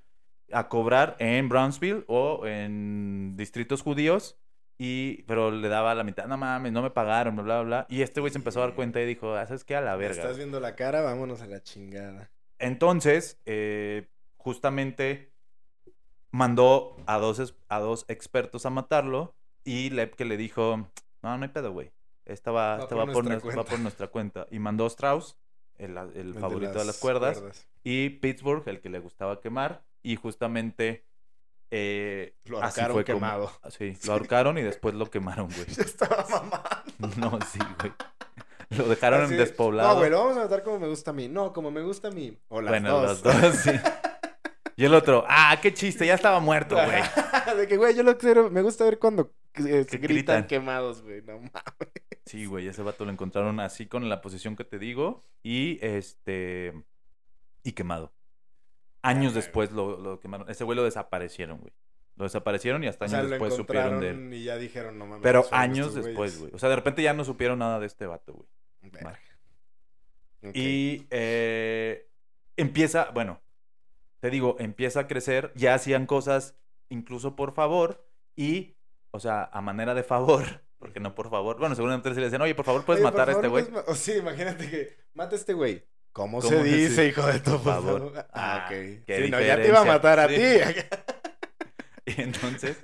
Speaker 2: a cobrar en Brownsville o en distritos judíos. Y, pero le daba la mitad, no mames, no me pagaron, bla, bla, bla. Y este güey se empezó a dar cuenta y dijo, "Ah, ¿sabes qué? A la verga.
Speaker 1: Estás viendo la cara, vámonos a la chingada.
Speaker 2: Entonces, eh, justamente mandó a dos, a dos expertos a matarlo y Lepke le dijo, no, no hay pedo, güey. Esta va,
Speaker 1: Va
Speaker 2: esta
Speaker 1: por
Speaker 2: va, por
Speaker 1: nuestra
Speaker 2: va
Speaker 1: cuenta".
Speaker 2: por nuestra cuenta. Y mandó a Strauss, el, el
Speaker 1: El
Speaker 2: favorito de las cuerdas,
Speaker 1: cuerdas.
Speaker 2: y Pittsburgh, el que le gustaba quemar. Y justamente... eh,
Speaker 1: Lo ahorcaron
Speaker 2: fue como-
Speaker 1: quemado.
Speaker 2: Sí, lo ahorcaron y después lo quemaron, güey.
Speaker 1: Estaba mamando.
Speaker 2: No, sí, güey. Lo dejaron
Speaker 1: Así,
Speaker 2: despoblado.
Speaker 1: No, güey, lo vamos a matar como me gusta a mí. No, como me gusta a mí. O las
Speaker 2: bueno,
Speaker 1: dos.
Speaker 2: los dos, sí. Y el otro, ah, qué chiste, ya estaba muerto, güey.
Speaker 1: de que, güey, yo lo quiero. Me gusta ver cuando eh, se gritan
Speaker 2: gritan.
Speaker 1: quemados, güey. No mames.
Speaker 2: Sí, güey, ese vato lo encontraron así con la posición que te digo y este y quemado. Años
Speaker 1: Verga,
Speaker 2: después lo, lo quemaron. Ese güey lo desaparecieron, güey. Lo desaparecieron y hasta
Speaker 1: O
Speaker 2: años
Speaker 1: sea,
Speaker 2: después supieron de él.
Speaker 1: y ya dijeron, no mames.
Speaker 2: Pero
Speaker 1: ¿qué son
Speaker 2: años después, güey. O sea, de repente ya no supieron nada de este vato, güey. Y eh, empieza, bueno, te digo, empieza a crecer, ya hacían cosas incluso por favor y, o sea, a manera de favor, porque no por favor. Bueno, seguramente se le decían, oye, por favor, puedes
Speaker 1: Oye,
Speaker 2: matar a este güey.
Speaker 1: O sí, imagínate que mata a este güey. ¿Cómo,
Speaker 2: ¿Cómo
Speaker 1: se
Speaker 2: se
Speaker 1: dice,
Speaker 2: dice?
Speaker 1: hijo de tu
Speaker 2: Por favor.
Speaker 1: Ah,
Speaker 2: Ah,
Speaker 1: ok. Sí, no, ya te iba a matar a
Speaker 2: Sí.
Speaker 1: ti.
Speaker 2: Y entonces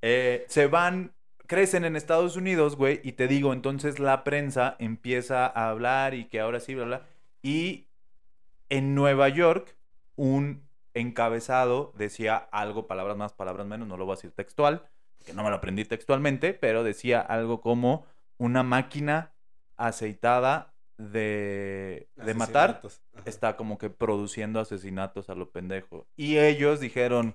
Speaker 2: eh, se van, crecen en Estados Unidos, güey, y te digo, entonces la prensa empieza a hablar y que ahora sí, bla, bla. Y en Nueva York, un encabezado decía algo, palabras más, palabras menos, no lo voy a decir textual, que no me lo aprendí textualmente, pero decía algo como una máquina aceitada de, de matar.
Speaker 1: Ajá.
Speaker 2: está como que produciendo asesinatos a lo pendejo. Y ellos dijeron,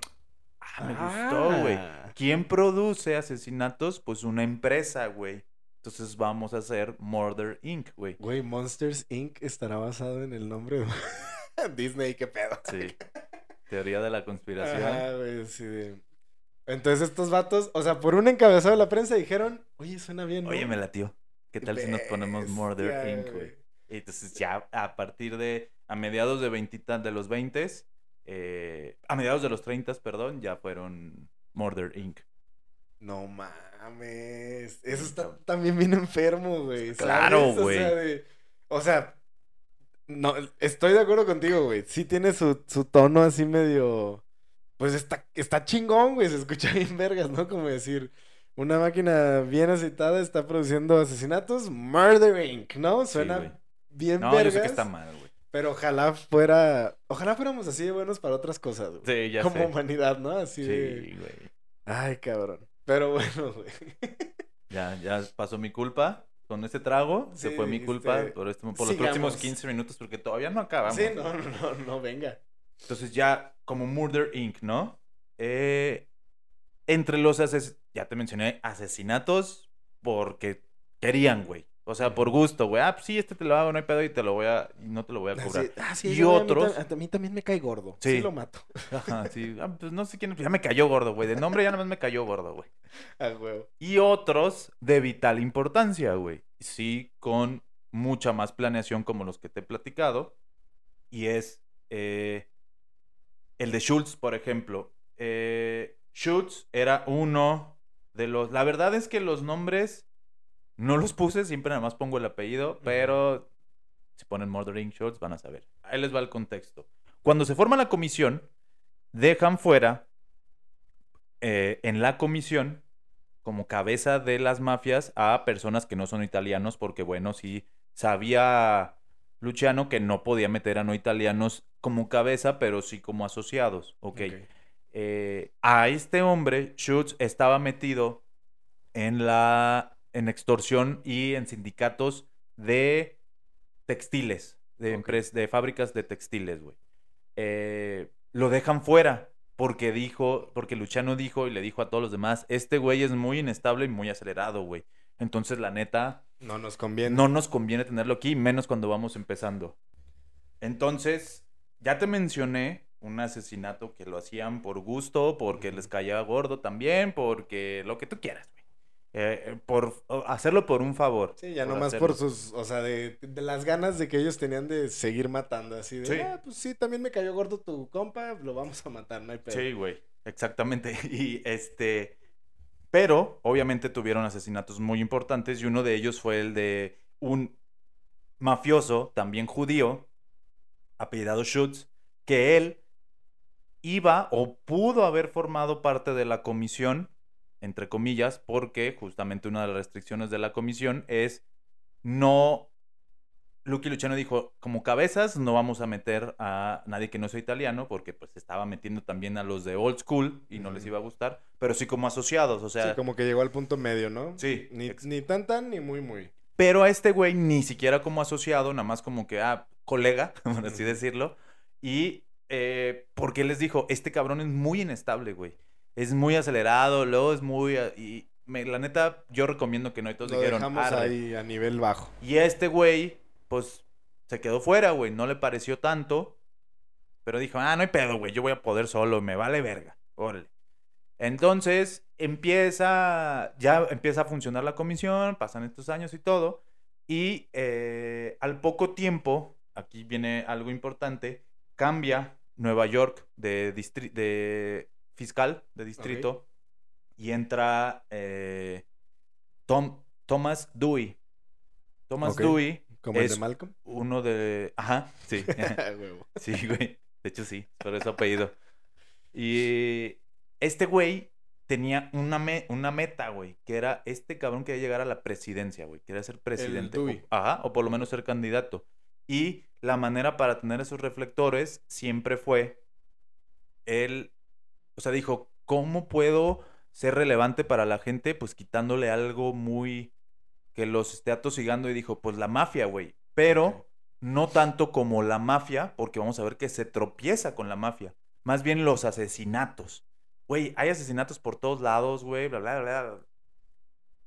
Speaker 2: ah, me gustó, güey.
Speaker 1: Ah.
Speaker 2: ¿Quién produce asesinatos? Pues una empresa, güey. Entonces vamos a hacer Murder Inc., güey.
Speaker 1: Güey, Monsters Inc. estará basado en el nombre de Disney, qué pedo.
Speaker 2: Sí. Teoría de la conspiración.
Speaker 1: Ajá, güey, sí, Entonces estos vatos, o sea, por un encabezado de la prensa dijeron, oye, suena bien, ¿no?
Speaker 2: Oye, me latió. ¿Qué tal si nos ponemos Murder Inc., güey? Y Entonces ya a partir de, a mediados de, 20 de los 20, eh, a mediados de los 30, perdón, ya fueron Murder Inc.
Speaker 1: No mames. Eso está también bien enfermo, güey.
Speaker 2: Claro,
Speaker 1: O
Speaker 2: güey.
Speaker 1: sea, de- o sea, no, estoy de acuerdo contigo, güey. Sí tiene su, su tono así medio. Pues está, está chingón, güey. Se escucha bien vergas, ¿no? Como decir, una máquina bien aceitada está produciendo asesinatos. Murder Inc., ¿no?
Speaker 2: Sí,
Speaker 1: Suena
Speaker 2: güey.
Speaker 1: bien
Speaker 2: No,
Speaker 1: vergas.
Speaker 2: yo sé que está mal, güey.
Speaker 1: Pero ojalá fuera. Ojalá fuéramos así de buenos para otras cosas, güey.
Speaker 2: Sí, ya
Speaker 1: Como
Speaker 2: sé.
Speaker 1: humanidad, ¿no? Así de.
Speaker 2: Sí, güey.
Speaker 1: Ay, cabrón. Pero bueno, güey.
Speaker 2: Ya, ya pasó mi culpa. Con este trago se fue mi culpa
Speaker 1: este,
Speaker 2: por, este, por los próximos 15 minutos porque todavía no acabamos.
Speaker 1: Sí, no, no, no, no, venga.
Speaker 2: Entonces ya como Murder Inc., ¿no? Eh, entre los ases ya te mencioné, asesinatos porque querían, güey. O sea, por gusto, güey. Ah, pues sí, este te lo hago, no hay pedo y te lo voy a, y no te lo voy a cobrar.
Speaker 1: Así- ah, sí,
Speaker 2: Y
Speaker 1: yo, a mí
Speaker 2: otros-
Speaker 1: A mí, también me cae gordo. Sí.
Speaker 2: Sí.
Speaker 1: lo mato.
Speaker 2: Ajá, sí. Ah, pues no sé quién, ya me cayó gordo, güey. De nombre ya nada más me cayó gordo, güey.
Speaker 1: A huevo.
Speaker 2: Y otros de vital importancia, güey. Sí, con mucha más planeación como los que te he platicado. Y es eh, el de Schultz, por ejemplo. Eh, Schultz era uno de los... La verdad es que los nombres no los puse, siempre nada más pongo el apellido, pero si ponen Murdering Schultz van a saber. Ahí les va el contexto. Cuando se forma la comisión, dejan fuera eh, en la comisión como cabeza de las mafias a personas que no son italianos, porque bueno, sí sabía Luciano que no podía meter a no italianos como cabeza, pero sí como asociados. Ok. Eh, a este hombre, Schutz, estaba metido en la en extorsión y en sindicatos de textiles, de,
Speaker 1: Ok.
Speaker 2: empres- de fábricas de textiles, güey. Eh, lo dejan fuera porque dijo, porque Luciano dijo y le dijo a todos los demás, este güey es muy inestable y muy acelerado, güey. Entonces, la neta,
Speaker 1: No nos conviene.
Speaker 2: no nos conviene tenerlo aquí, menos cuando vamos empezando. Entonces, ya te mencioné un asesinato que lo hacían por gusto, porque les caía gordo también, porque lo que tú quieras, güey. Eh, por hacerlo por un favor.
Speaker 1: Sí, ya
Speaker 2: por
Speaker 1: nomás
Speaker 2: hacerlo.
Speaker 1: por sus, o sea, de, de las ganas de que ellos tenían de seguir matando, así de,
Speaker 2: Sí.
Speaker 1: ah, pues sí, también me cayó gordo tu compa, lo vamos a matar, no hay pedo.
Speaker 2: Sí, güey, exactamente. Y este, pero obviamente tuvieron asesinatos muy importantes y uno de ellos fue el de un mafioso, también judío, apellidado Schutz, que él iba o pudo haber formado parte de la comisión, entre comillas, porque justamente una de las restricciones de la comisión es no... Lucky Luciano dijo, como cabezas no vamos a meter a nadie que no sea italiano, porque pues estaba metiendo también a los de old school y no les iba a gustar, pero sí como asociados, o sea...
Speaker 1: Sí, como que llegó al punto medio, ¿no?
Speaker 2: Sí,
Speaker 1: Ni, ni tan tan, ni muy muy.
Speaker 2: Pero a este güey ni siquiera como asociado, nada más como que, ah, colega, por así decirlo. Y eh, porque les dijo, este cabrón es muy inestable, güey. Es muy acelerado, luego es muy... ah, Y me- la neta, yo recomiendo que no. Y todos
Speaker 1: Lo
Speaker 2: dijeron,
Speaker 1: dejamos
Speaker 2: "Arre".
Speaker 1: ahí a nivel bajo.
Speaker 2: Y este güey, pues, se quedó fuera, güey. No le pareció tanto. Pero dijo, ah, no hay pedo, güey. Yo voy a poder solo, me vale verga. Órale. Entonces, empieza, ya empieza a funcionar la comisión, pasan estos años y todo. Y eh, al poco tiempo, aquí viene algo importante, cambia Nueva York de, de fiscal, de distrito, y entra eh, Tom, Thomas Dewey. Thomas. Dewey
Speaker 1: Como el de Malcolm.
Speaker 2: uno de... Ajá, sí. Sí, güey. De hecho, sí. Por eso apellido. Y este güey tenía una, me- una meta, güey. Que era este cabrón quería llegar a la presidencia, güey. Quería ser presidente. o-
Speaker 1: Dewey.
Speaker 2: ajá, o por lo menos ser candidato. Y la manera para tener esos reflectores siempre fue él, o sea, dijo, ¿cómo puedo ser relevante para la gente? Pues quitándole algo muy que los esté atosigando y dijo, pues la mafia, güey. Pero no tanto como la mafia, porque vamos a ver que se tropieza con la mafia. Más bien los asesinatos. Güey, hay asesinatos por todos lados, güey, bla, bla, bla.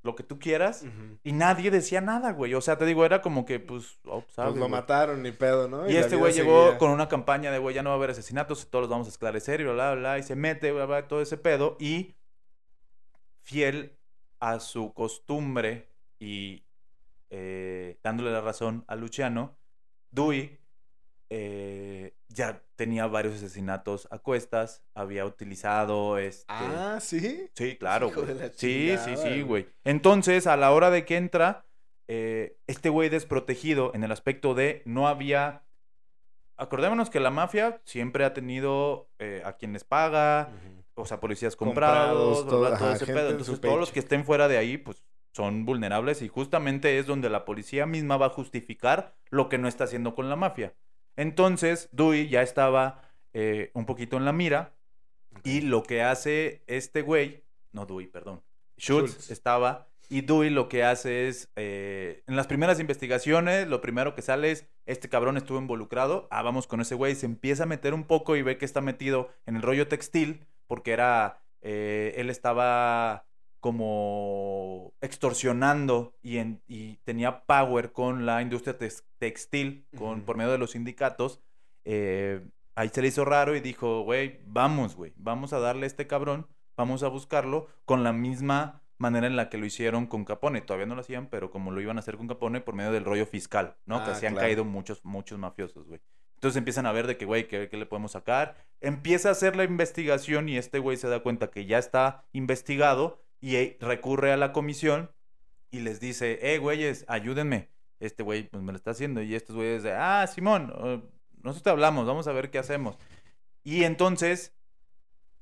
Speaker 2: Lo que tú quieras. Y nadie decía nada, güey. O sea, te digo, era como que, pues, oh, sabe,
Speaker 1: Pues lo
Speaker 2: güey.
Speaker 1: mataron, ni pedo, ¿no?
Speaker 2: Y este güey llegó
Speaker 1: seguía.
Speaker 2: con una campaña de, güey, ya no va a haber asesinatos, todos los vamos a esclarecer y bla, bla, bla. Y se mete, bla, bla, todo ese pedo. Y fiel a su costumbre y eh, dándole la razón a Luciano, Dewey eh, ya tenía varios asesinatos a cuestas, había utilizado este...
Speaker 1: Ah, ¿sí?
Speaker 2: Sí, claro,
Speaker 1: Hijo
Speaker 2: güey.
Speaker 1: de la
Speaker 2: Sí, sí, sí,
Speaker 1: güey.
Speaker 2: Entonces, a la hora de que entra, eh, este güey desprotegido en el aspecto de no había... Acordémonos que la mafia siempre ha tenido eh, a quienes paga, o sea, policías
Speaker 1: Comprados, todo-
Speaker 2: bla, todo
Speaker 1: ajá,
Speaker 2: ese pedo. Entonces, todos los que estén fuera de ahí, pues son vulnerables y justamente es donde la policía misma va a justificar lo que no está haciendo con la mafia. Entonces, Dewey ya estaba eh, un poquito en la mira y lo que hace este güey, no Dewey, perdón, Schultz,
Speaker 1: Schultz.
Speaker 2: estaba y Dewey lo que hace es, eh, en las primeras investigaciones, lo primero que sale es, este cabrón estuvo involucrado, ah, vamos con ese güey, se empieza a meter un poco y ve que está metido en el rollo textil, porque era, eh, él estaba como extorsionando y, en- y tenía power con la industria tex- textil, con,
Speaker 1: Ujú.
Speaker 2: por medio de los sindicatos, eh, ahí se le hizo raro y dijo, güey, vamos, güey, vamos a darle a este cabrón, vamos a buscarlo con la misma manera en la que lo hicieron con Capone. Todavía no lo hacían, pero como lo iban a hacer con Capone por medio del rollo fiscal, ¿no? que
Speaker 1: Ah,
Speaker 2: así han
Speaker 1: claro.
Speaker 2: caído muchos, muchos mafiosos, güey. Entonces empiezan a ver de que, güey, ¿qué, qué le podemos sacar? Empieza a hacer la investigación y este güey se da cuenta que ya está investigado y eh, recurre a la comisión y les dice, eh, güeyes, ayúdenme. Este güey, pues me lo está haciendo. Y estos güeyes de, ah, Simón, eh, nosotros te hablamos, vamos a ver qué hacemos. Y entonces,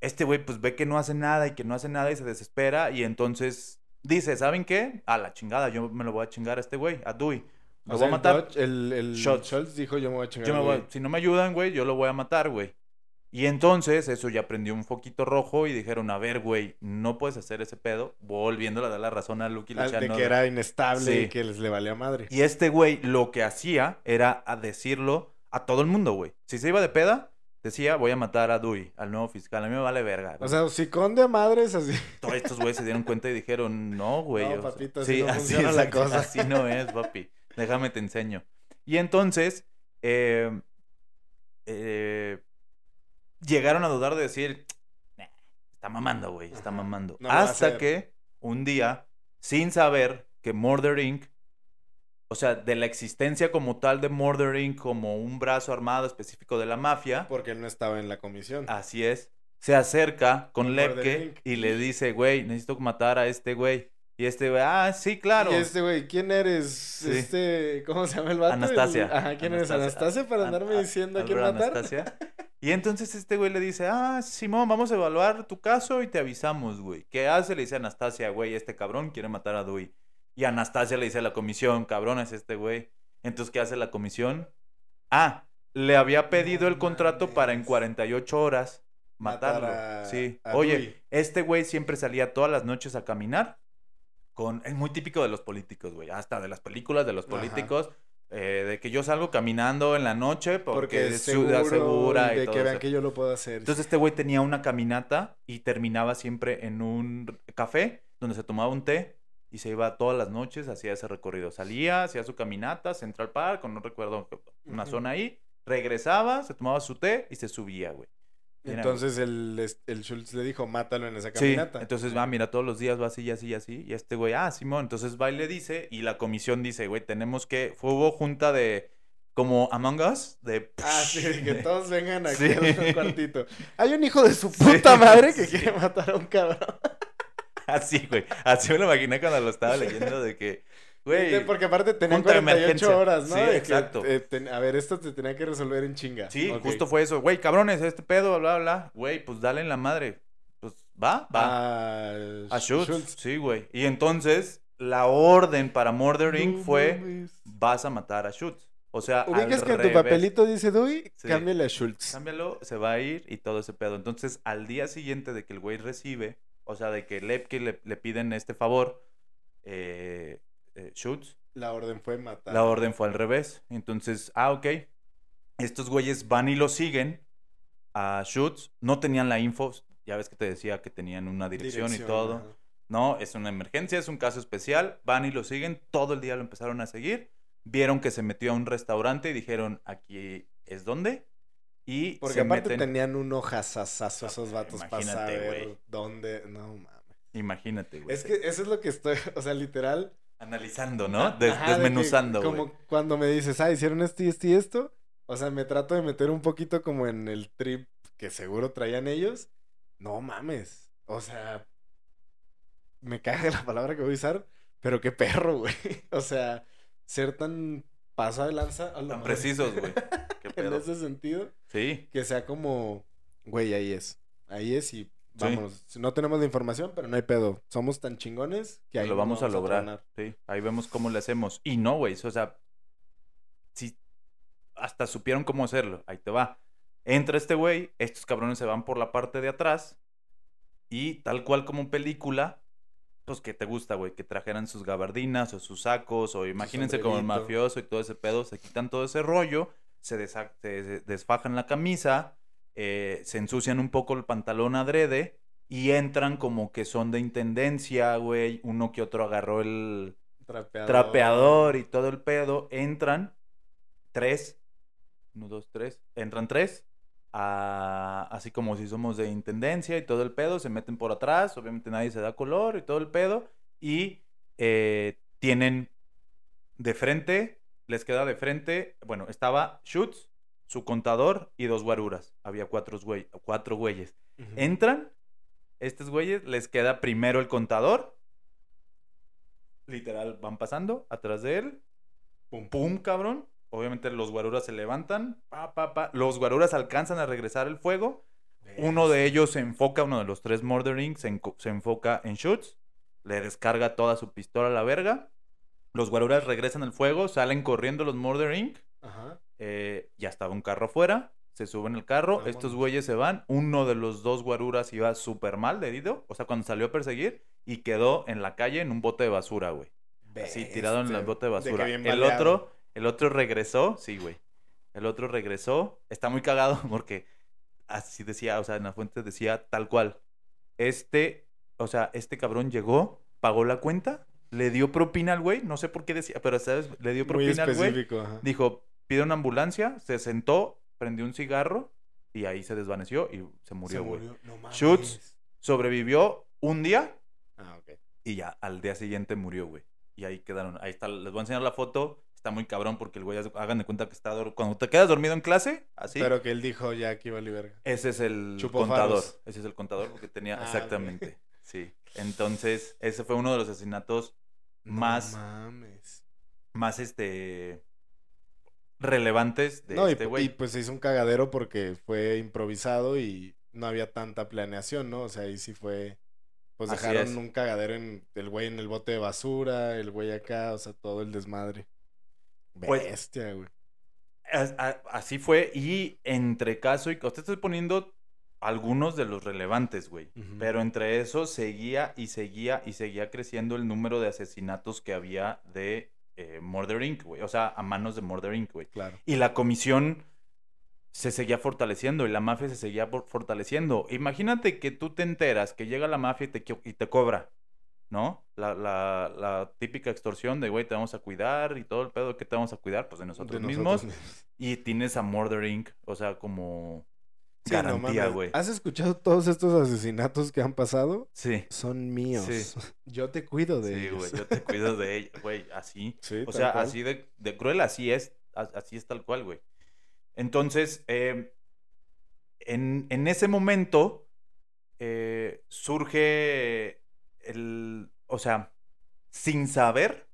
Speaker 2: este güey, pues ve que no hace nada y que no hace nada y se desespera. Y entonces dice, ¿saben qué? A la chingada, yo me lo voy a chingar a este güey, a Dewey. Lo
Speaker 1: O
Speaker 2: voy
Speaker 1: sea,
Speaker 2: a
Speaker 1: el
Speaker 2: matar.
Speaker 1: Dodge- el, el
Speaker 2: Schultz.
Speaker 1: Dijo, yo me voy a chingar.
Speaker 2: Yo me voy-
Speaker 1: güey".
Speaker 2: si no me ayudan, güey, yo lo voy a matar, güey. Y entonces eso ya prendió un foquito rojo y dijeron, a ver, güey, no puedes hacer ese pedo, volviéndole a dar la razón a Lucky Luciano.
Speaker 1: de que era inestable
Speaker 2: Sí.
Speaker 1: y que les le valía madre.
Speaker 2: Y este güey lo que hacía era a decirlo a todo el mundo, güey. Si se iba de peda, decía, voy a matar a Dewey, al nuevo fiscal, a mí me vale verga.
Speaker 1: O sea, si con de madres así.
Speaker 2: Todos estos güeyes se dieron cuenta y dijeron, no, güey.
Speaker 1: No, papito, así no funciona
Speaker 2: es,
Speaker 1: la
Speaker 2: así-
Speaker 1: cosa.
Speaker 2: Así no es, papi. Déjame te enseño. Y entonces, eh, eh, llegaron a dudar de decir, "Nah, está mamando, güey, está mamando.
Speaker 1: no
Speaker 2: Hasta que un día, sin saber que Murder Inc., o sea, de la existencia como tal de Murder Inc., como un brazo armado específico de la mafia,
Speaker 1: Porque él no estaba en la comisión.
Speaker 2: Así es. Se acerca con Lepke y le dice, güey, necesito matar a este güey. Y este güey, ah, sí, claro.
Speaker 1: Y este güey, ¿quién eres?
Speaker 2: Sí.
Speaker 1: Este, ¿cómo se llama el vato? El-
Speaker 2: Anastasia.
Speaker 1: Ajá, ¿quién eres? Anastasia para
Speaker 2: An-
Speaker 1: andarme diciendo a quién matar.
Speaker 2: Anastasia. Y entonces este güey le dice, ah, Simón, vamos a evaluar tu caso y te avisamos, güey. ¿Qué hace? Le dice a Anastasia, güey, este cabrón quiere matar a Dewey. Y Anastasia le dice a la comisión, cabrón es este güey. Entonces, ¿qué hace la comisión? Ah, le había pedido el contrato para en
Speaker 1: mames.
Speaker 2: 48 horas
Speaker 1: Matar
Speaker 2: matarlo.
Speaker 1: a-
Speaker 2: sí.
Speaker 1: a
Speaker 2: Oye,
Speaker 1: Dewey.
Speaker 2: este güey siempre salía todas las noches a caminar con... Es muy típico de los políticos, güey. Hasta de las películas de los
Speaker 1: Ajá.
Speaker 2: Eh, de que yo salgo caminando en la noche porque,
Speaker 1: Porque
Speaker 2: es
Speaker 1: seguro
Speaker 2: segura
Speaker 1: y de
Speaker 2: todo
Speaker 1: que vean
Speaker 2: eso.
Speaker 1: que yo lo puedo hacer.
Speaker 2: Entonces este güey tenía una caminata y terminaba siempre en un café donde se tomaba un té y se iba todas las noches, hacía ese recorrido. Salía, hacía su caminata, Central Park, o no recuerdo, una zona ahí, regresaba, se tomaba su té y se subía, güey. Mira,
Speaker 1: Entonces el, el Schultz le dijo, mátalo en esa
Speaker 2: Sí,
Speaker 1: caminata.
Speaker 2: entonces va, mira, todos los días va así, así, así. Y este güey, ah, Simón, entonces va y le dice, y la comisión dice, güey, tenemos que, fue hubo junta de, como Among Us, de...
Speaker 1: Ah, sí, de que todos vengan aquí
Speaker 2: Sí.
Speaker 1: al cuartito. Hay un hijo de su puta madre que quiere matar a un cabrón.
Speaker 2: Así, güey, así me lo imaginé cuando lo estaba leyendo, de que, güey...
Speaker 1: Porque aparte tenían
Speaker 2: junta de
Speaker 1: 48
Speaker 2: emergencia.
Speaker 1: horas, ¿no?
Speaker 2: Sí,
Speaker 1: De que,
Speaker 2: exacto.
Speaker 1: eh, ten- a ver, esto te tenía que resolver en chinga.
Speaker 2: Sí, justo fue eso. Güey, cabrones, este pedo, bla, bla. Güey, pues dale en la madre. Pues va, va.
Speaker 1: A,
Speaker 2: a Schultz. Sí, güey. Y entonces, la orden para Murder Inc.
Speaker 1: No
Speaker 2: fue,
Speaker 1: mames.
Speaker 2: vas a matar a Schultz. O sea,
Speaker 1: Ubicas
Speaker 2: al
Speaker 1: que en tu
Speaker 2: revés.
Speaker 1: papelito dice Dewey,
Speaker 2: Sí.
Speaker 1: cámbiale a Schultz.
Speaker 2: Cámbialo, se va a ir y todo ese pedo. Entonces, al día siguiente de que el güey recibe, o sea, de que Lepke le, le piden este favor, eh, eh,
Speaker 1: La orden fue matar.
Speaker 2: La orden fue al revés. Entonces, ah, ok. Estos güeyes van y lo siguen a Schutz. No tenían la info. Ya ves que te decía que tenían una dirección, y todo.
Speaker 1: ajá.
Speaker 2: No, es una emergencia, es un caso especial. Van y lo siguen. Todo el día lo empezaron a seguir. Vieron que se metió a un restaurante y dijeron, aquí es donde. Y
Speaker 1: Porque
Speaker 2: se
Speaker 1: aparte
Speaker 2: meten-
Speaker 1: tenían un hojazazazo esos vatos para saber
Speaker 2: güey.
Speaker 1: dónde. No mames.
Speaker 2: Imagínate, güey.
Speaker 1: Es que eso es lo que estoy. O sea, literal.
Speaker 2: Analizando, ¿no? Des-
Speaker 1: Ajá, de que
Speaker 2: desmenuzando, güey.
Speaker 1: Como cuando me dices, ah, hicieron esto y esto y esto. O sea, me trato de meter un poquito como en el trip que seguro traían ellos. No mames. O sea, me caga la palabra que voy a usar, pero qué perro, güey. O sea, ser tan paso de lanza a la
Speaker 2: Tan
Speaker 1: madre.
Speaker 2: precisos, güey.
Speaker 1: En ese sentido,
Speaker 2: Sí.
Speaker 1: que sea como, güey, ahí es. Ahí es y vámonos. No tenemos la información, pero no hay pedo. Somos tan chingones que ahí
Speaker 2: lo vamos a lograr. sí, ahí vemos cómo le hacemos. Y no, güey, o sea, sí, hasta supieron cómo hacerlo. Ahí te va. Entra este güey, estos cabrones se van por la parte de atrás y tal cual como en película, pues que te gusta, güey, que trajeran sus gabardinas o sus sacos o imagínense como el mafioso y todo ese pedo, se quitan todo ese rollo, se, desa- se- se desfajan la camisa, eh, se ensucian un poco el pantalón adrede y entran como que son de intendencia, güey, uno que otro agarró el,
Speaker 1: Trapeador.
Speaker 2: trapeador y todo el pedo, entran tres, uno, dos, tres, entran tres, a- así como si somos de intendencia y todo el pedo, se meten por atrás, obviamente nadie se da color y todo el pedo, y eh, tienen de frente, les queda de frente, bueno, estaba Schutz, su contador y dos guaruras, había cuatro, güey, cuatro güeyes. Entran, estos güeyes, les queda primero el contador. Literal, van pasando atrás de él. Pum, pum, cabrón. Obviamente los guaruras se levantan. Pa, pa, pa. Los guaruras alcanzan a regresar el fuego. Uno de ellos se enfoca, uno de los tres Murdering, se, se enfoca en Schutz. Le descarga toda su pistola a la verga. Los guaruras regresan al fuego, salen corriendo los Murdering.
Speaker 1: Ajá.
Speaker 2: Eh, ya estaba un carro afuera, se suben al carro,
Speaker 1: Vámonos.
Speaker 2: estos güeyes se van, uno de los dos guaruras iba súper mal de herido, o sea, cuando salió a perseguir y quedó en la calle en un bote de basura, güey. Así, tirado en el bote de basura. el otro, el otro regresó, sí, güey. El otro regresó, está muy cagado porque así decía, o sea, en la fuente decía tal cual. Este, o sea, este cabrón llegó, pagó la cuenta, le dio propina al güey, no sé por qué decía, pero sabes, le dio
Speaker 1: Muy
Speaker 2: propina al güey.
Speaker 1: específico. ajá.
Speaker 2: Dijo, pide una ambulancia, se sentó, prendió un cigarro y ahí se desvaneció y se murió,
Speaker 1: Se
Speaker 2: güey.
Speaker 1: murió. No mames.
Speaker 2: Schutz. Sobrevivió un día
Speaker 1: Ah, ok.
Speaker 2: y ya al día siguiente murió, güey. Y ahí quedaron. Ahí está, les voy a enseñar la foto. Está muy cabrón porque el güey, hagan de cuenta que está dor- Cuando te quedas dormido en clase, así.
Speaker 1: Pero que él dijo ya que iba a verga.
Speaker 2: Ese es el contador.
Speaker 1: faros.
Speaker 2: Ese es el contador porque tenía
Speaker 1: Ah,
Speaker 2: exactamente. Sí. Entonces, ese fue uno de los asesinatos Más-
Speaker 1: No mames.
Speaker 2: más este relevantes de
Speaker 1: no, y,
Speaker 2: este
Speaker 1: y
Speaker 2: güey.
Speaker 1: pues se hizo un cagadero porque fue improvisado y no había tanta planeación, ¿no? O sea, ahí sí fue. Pues
Speaker 2: Así
Speaker 1: dejaron
Speaker 2: es.
Speaker 1: un cagadero en el güey en el bote de basura, el güey acá, o sea, todo el desmadre.
Speaker 2: Pues-
Speaker 1: Bestia, güey.
Speaker 2: Así fue. Y entre caso y. Usted estoy poniendo algunos de los relevantes, güey. Pero entre esos seguía y seguía y seguía creciendo el número de asesinatos que había de eh, Murder Inc., güey. O sea, a manos de Murder Inc., güey.
Speaker 1: Claro.
Speaker 2: Y la comisión se seguía fortaleciendo y la mafia se seguía fortaleciendo. Imagínate que tú te enteras que llega la mafia y te, y te cobra, ¿no? La, la- la típica extorsión de, güey, te vamos a cuidar y todo el pedo que te vamos a cuidar, pues de nosotros,
Speaker 1: De
Speaker 2: mismos.
Speaker 1: mismos.
Speaker 2: Y tienes a Murder Inc., o sea, como
Speaker 1: Sí,
Speaker 2: garantía, güey.
Speaker 1: ¿Has escuchado todos estos asesinatos que han pasado?
Speaker 2: Sí.
Speaker 1: Son míos.
Speaker 2: Sí.
Speaker 1: Yo te cuido de
Speaker 2: Sí,
Speaker 1: ellos.
Speaker 2: güey, yo te cuido de ella, güey, así.
Speaker 1: Sí,
Speaker 2: O sea,
Speaker 1: cual.
Speaker 2: así de, de cruel, así es, así es tal cual, güey. Entonces, eh, en, en ese momento eh, surge el, o sea, sin saber,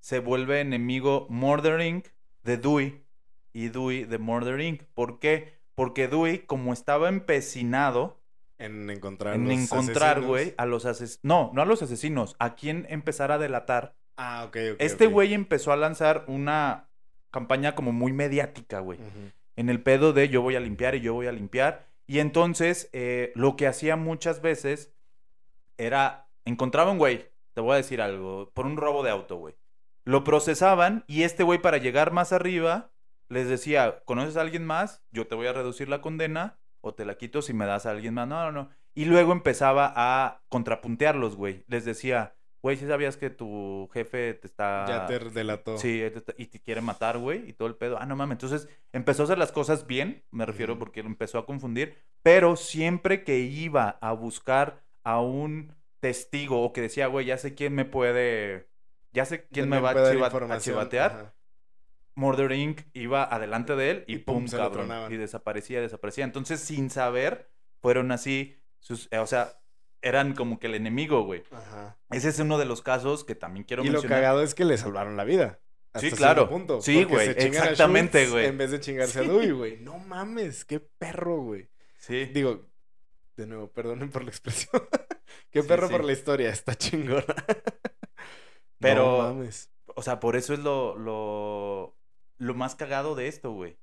Speaker 2: se vuelve enemigo Murder Inc. de Dewey y Dewey de Murder Inc. ¿Por qué? Porque Dewey, como estaba empecinado
Speaker 1: En encontrar
Speaker 2: en
Speaker 1: los
Speaker 2: encontrar, güey, a los asesinos, no, no a los asesinos, a quien empezar a delatar
Speaker 1: Ah, ok, ok.
Speaker 2: este güey empezó a lanzar una campaña como muy mediática, güey. En el pedo de yo voy a limpiar y yo voy a limpiar. Y entonces eh, lo que hacía muchas veces era, encontraba un güey, te voy a decir algo, por un robo de auto, güey. Lo procesaban y este güey para llegar más arriba les decía, ¿conoces a alguien más? Yo te voy a reducir la condena o te la quito si me das a alguien más. No, no, no. Y luego empezaba a contrapuntearlos, güey. Les decía, güey, si sabías que tu jefe te está...
Speaker 1: Ya te delató.
Speaker 2: Sí, y te quiere matar, güey, y todo el pedo. Ah, no mames. Entonces empezó a hacer las cosas bien, me refiero
Speaker 1: Ujú.
Speaker 2: porque lo empezó a confundir, pero siempre que iba a buscar a un testigo o que decía, güey, ya sé quién me puede ya sé quién me va a, chiva- chivatear.
Speaker 1: ajá.
Speaker 2: Murder Inc. iba adelante de él y,
Speaker 1: Y
Speaker 2: pum,
Speaker 1: se lo
Speaker 2: cabrón.
Speaker 1: tronaban.
Speaker 2: Y desaparecía, desaparecía. Entonces, sin saber, fueron así. Sus, eh, o sea, eran como que el enemigo, güey.
Speaker 1: Ajá.
Speaker 2: Ese es uno de los casos que también quiero
Speaker 1: Y lo
Speaker 2: mencionar.
Speaker 1: cagado es que le salvaron la vida.
Speaker 2: Sí, claro.
Speaker 1: punto,
Speaker 2: Sí, güey, exactamente, güey.
Speaker 1: En vez de chingarse a Dewey, güey. No mames, qué perro, güey.
Speaker 2: Sí.
Speaker 1: Digo, de nuevo, perdonen por la expresión. qué
Speaker 2: Sí,
Speaker 1: perro
Speaker 2: sí.
Speaker 1: por la historia, está chingona.
Speaker 2: Pero-
Speaker 1: No mames.
Speaker 2: O sea, por eso es lo, lo, lo más cagado de esto, güey.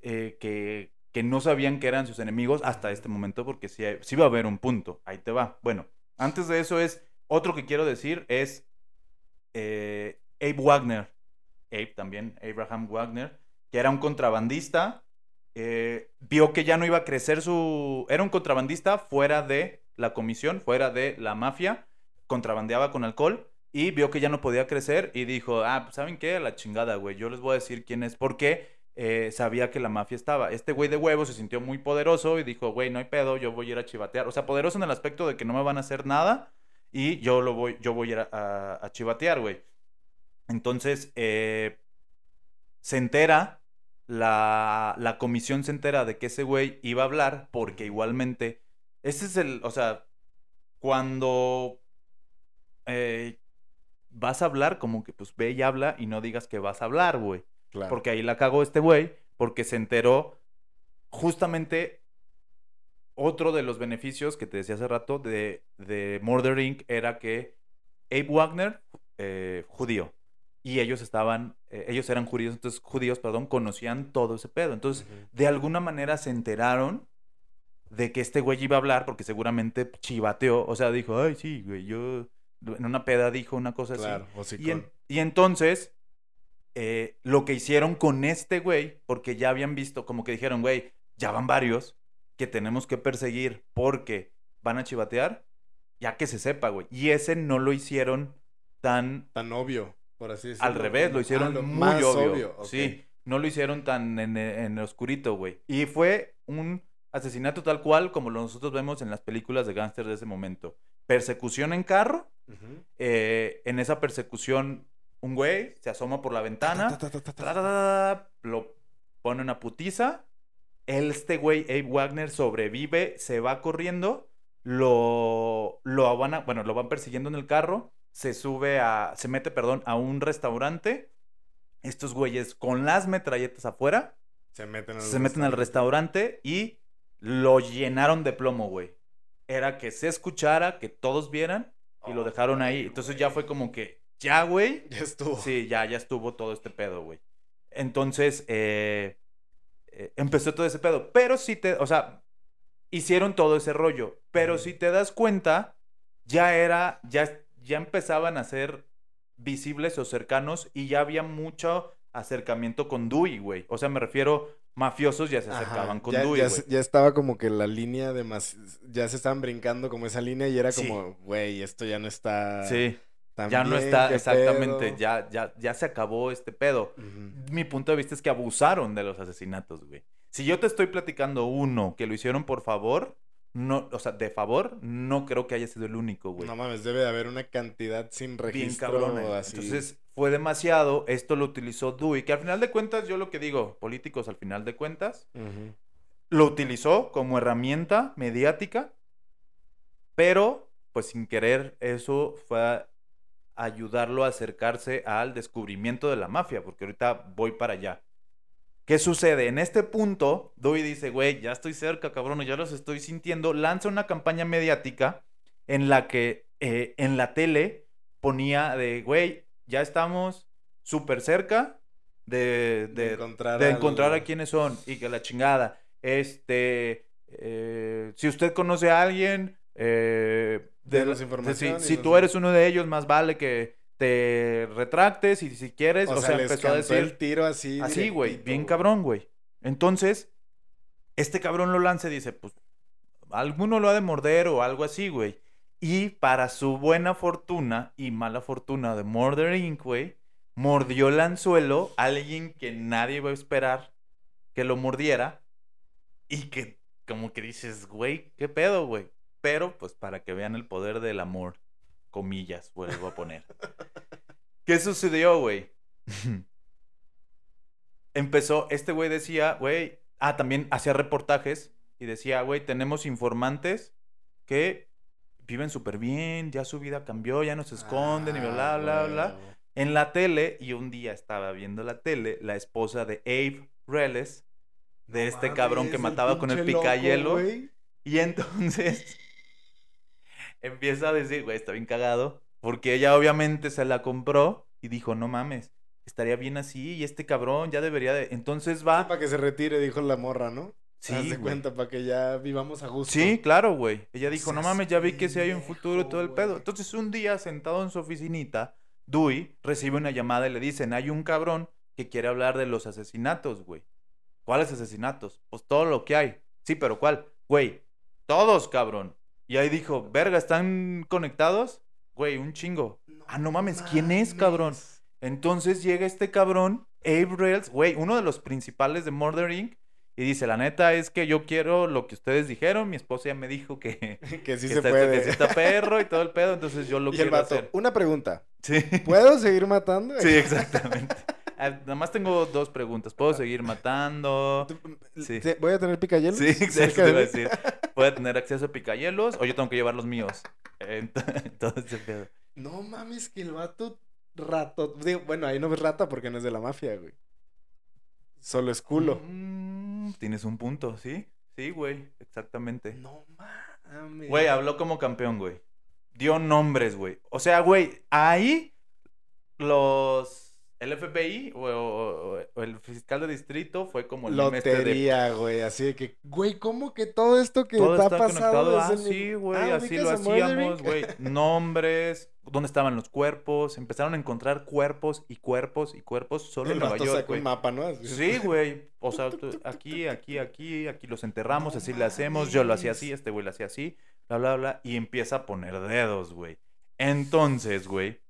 Speaker 2: Eh, que, que no sabían que eran sus enemigos hasta este momento, porque sí, sí va a haber un punto. Ahí te va. Bueno, antes de eso es, otro que quiero decir es eh, Abe Wagner. Abe también, Abraham Wagner, que era un contrabandista. eh, vio que ya no iba a crecer su... Era un contrabandista fuera de la comisión, fuera de la mafia. Contrabandeaba con alcohol y vio que ya no podía crecer y dijo, ah, pues ¿saben qué? La chingada, güey. Yo les voy a decir quién es. Porque eh, sabía que la mafia estaba. Este güey de huevo se sintió muy poderoso y dijo, güey, no hay pedo, yo voy a ir a chivatear. O sea, poderoso en el aspecto de que no me van a hacer nada y yo, lo voy, yo voy a ir a chivatear, güey. Entonces, eh, se entera, la, la comisión se entera de que ese güey iba a hablar porque igualmente, ese es el, o sea, cuando eh, vas a hablar, como que pues ve y habla y no digas que vas a hablar, güey.
Speaker 1: Claro.
Speaker 2: Porque ahí la cagó este güey, porque se enteró justamente otro de los beneficios que te decía hace rato de, de Murder Inc. era que Abe Wagner, eh, judío, y ellos estaban, eh, ellos eran judíos, entonces judíos, perdón, conocían todo ese pedo. Entonces, de alguna manera se enteraron de que este güey iba a hablar porque seguramente chivateó, o sea, dijo, ay, sí, güey, yo en una peda dijo una cosa así.
Speaker 1: Claro, o
Speaker 2: Y, en- y entonces, eh, lo que hicieron con este güey, porque ya habían visto, como que dijeron, güey, ya van varios que tenemos que perseguir porque van a chivatear, ya que se sepa, güey. Y ese no lo hicieron tan
Speaker 1: Tan obvio, por así decirlo.
Speaker 2: al revés, lo
Speaker 1: Ah,
Speaker 2: hicieron
Speaker 1: lo
Speaker 2: muy
Speaker 1: más
Speaker 2: obvio. Sí, no lo hicieron tan en, en el oscurito, güey. Y fue un asesinato tal cual como lo nosotros vemos en las películas de gángster de ese momento persecución en carro. Eh, en esa persecución, un güey se asoma por la ventana, lo pone una putiza. Este güey, Abe Wagner, sobrevive, se va corriendo, lo, lo, van a, bueno, lo van persiguiendo en el carro, se sube a, se mete, perdón, a un restaurante. Estos güeyes con las metralletas afuera
Speaker 1: se meten
Speaker 2: se meten al restaurante y lo llenaron de plomo, güey. Era que se escuchara, que todos vieran y lo dejaron ahí. Entonces ya fue como que, ya, güey,
Speaker 1: Ya estuvo.
Speaker 2: Sí, ya, ya estuvo todo este pedo, güey. Entonces, eh, eh, empezó todo ese pedo. Pero si te, o sea, hicieron todo ese rollo. Pero si te das cuenta, ya era, ya, ya empezaban a ser visibles o cercanos y ya había mucho acercamiento con Dewey, güey. O sea, me refiero, mafiosos ya se
Speaker 1: Ajá,
Speaker 2: acercaban con
Speaker 1: ya,
Speaker 2: Dewey,
Speaker 1: ya, estaba como que la línea de más. Ya se estaban brincando como esa línea y era
Speaker 2: Sí.
Speaker 1: como, güey, esto ya no está.
Speaker 2: Sí,
Speaker 1: tan
Speaker 2: ya no
Speaker 1: bien,
Speaker 2: está exactamente,
Speaker 1: pedo".
Speaker 2: ya, ya, ya se acabó este pedo. Mi punto de vista es que abusaron de los asesinatos, güey. Si yo te estoy platicando uno que lo hicieron por favor, no, o sea, de favor, no creo que haya sido el único, güey.
Speaker 1: No mames, debe de haber una cantidad sin
Speaker 2: Bien
Speaker 1: registro
Speaker 2: cabrón.
Speaker 1: así.
Speaker 2: Entonces fue demasiado. Esto lo utilizó Dewey, que al final de cuentas, yo lo que digo, políticos al final de cuentas, lo utilizó como herramienta mediática, pero pues sin querer eso fue a ayudarlo a acercarse al descubrimiento de la mafia, porque ahorita voy para allá. ¿Qué sucede? En este punto, Dewey dice, güey, ya estoy cerca, cabrón, ya los estoy sintiendo. Lanza una campaña mediática en la que eh, en la tele ponía de, güey, ya estamos súper cerca de,
Speaker 1: De
Speaker 2: de,
Speaker 1: encontrar
Speaker 2: de a quiénes son y que la chingada. Este, eh, si usted conoce a alguien, eh,
Speaker 1: Denos
Speaker 2: la-
Speaker 1: información
Speaker 2: Si, tú eres uno de ellos, más vale que te retractes y si quieres,
Speaker 1: O,
Speaker 2: o,
Speaker 1: sea,
Speaker 2: sea,
Speaker 1: les
Speaker 2: empezó a
Speaker 1: cantó
Speaker 2: decir
Speaker 1: el tiro así.
Speaker 2: así, güey, bien cabrón, güey. Entonces, este cabrón lo lanza y dice, pues, alguno lo ha de morder o algo así, güey. Y para su buena fortuna y mala fortuna de Murder Inc., güey, mordió el anzuelo alguien que nadie iba a esperar que lo mordiera y que como que dices, güey, ¿qué pedo, güey? Pero, pues, para que vean el poder del amor, comillas, vuelvo a poner. ¿Qué sucedió, güey? Empezó, este güey decía, güey, ah, también hacía reportajes y decía, güey, tenemos informantes que viven súper bien, ya su vida cambió, ya no se esconden y bla, bla, bla.
Speaker 1: Ah, huevo.
Speaker 2: En la tele, y un día estaba viendo la tele, la esposa de Abe Reles, de
Speaker 1: No
Speaker 2: este cabrón que mataba con el
Speaker 1: loco,
Speaker 2: picayelo. Y entonces empieza a decir, güey, está bien cagado. Porque ella obviamente se la compró y dijo, no mames, estaría bien así y este cabrón ya debería de... Entonces va...
Speaker 1: Para que se retire, dijo la morra, ¿no?
Speaker 2: Sí,
Speaker 1: Haz de
Speaker 2: güey.
Speaker 1: cuenta, para que ya vivamos a gusto.
Speaker 2: Sí, claro, güey. Ella dijo, no mames, ya vi que si hay un futuro y todo el pedo. Entonces un día sentado en su oficinita, Dewey recibe una llamada y le dicen, hay un cabrón que quiere hablar de los asesinatos, güey. ¿Cuáles asesinatos? Pues todo lo que hay. Sí, pero ¿cuál? Güey, todos, cabrón. Y ahí dijo, verga, ¿están conectados? Güey, un chingo. Ah, no mames, ¿quién es, cabrón? Entonces llega este cabrón, Abe Rails, güey, uno de los principales de Murder Inc. Y dice, la neta es que yo quiero lo que ustedes dijeron. Mi esposa ya me dijo que,
Speaker 1: Que sí
Speaker 2: que
Speaker 1: se
Speaker 2: está,
Speaker 1: puede.
Speaker 2: que sí está perro y todo el pedo, entonces yo lo
Speaker 1: y el
Speaker 2: quiero
Speaker 1: vato,
Speaker 2: hacer.
Speaker 1: una pregunta.
Speaker 2: Sí,
Speaker 1: ¿Puedo seguir matando?
Speaker 2: sí, exactamente. Ah, Nada más tengo dos preguntas. ¿Puedo seguir matando? Sí.
Speaker 1: ¿Te- ¿Voy a tener picayelos?
Speaker 2: Sí, exacto,
Speaker 1: de
Speaker 2: a decir. ¿Puedo tener acceso a picayelos o yo tengo que llevar los míos? Ent- Todo ese pedo.
Speaker 1: No mames, que el vato rato. bueno, ahí no es rata porque no es de la mafia, güey. Solo es culo.
Speaker 2: Mm, tienes un punto, ¿sí? Sí, güey, exactamente.
Speaker 1: No mames.
Speaker 2: Güey, habló como campeón, güey. Dio nombres, güey. O sea, güey, ahí los... El FBI o, o- o el fiscal de distrito fue como el meme este de...
Speaker 1: Lotería, güey. Así de que, güey, ¿cómo que todo esto que
Speaker 2: Todo
Speaker 1: está,
Speaker 2: está
Speaker 1: pasando
Speaker 2: Ah,
Speaker 1: el
Speaker 2: sí, güey,
Speaker 1: Ah,
Speaker 2: así
Speaker 1: ¿ubicas
Speaker 2: lo hacíamos, güey. Nombres, dónde estaban los cuerpos. Empezaron a encontrar cuerpos y cuerpos y cuerpos solo
Speaker 1: El
Speaker 2: en Nueva York, güey.
Speaker 1: un mapa, ¿no?
Speaker 2: Sí, güey. O sea, aquí, aquí, aquí, aquí los enterramos, así le hacemos. Yo lo hacía así, este güey lo hacía así, bla, bla, bla. Y empieza a poner dedos, güey. Entonces, güey,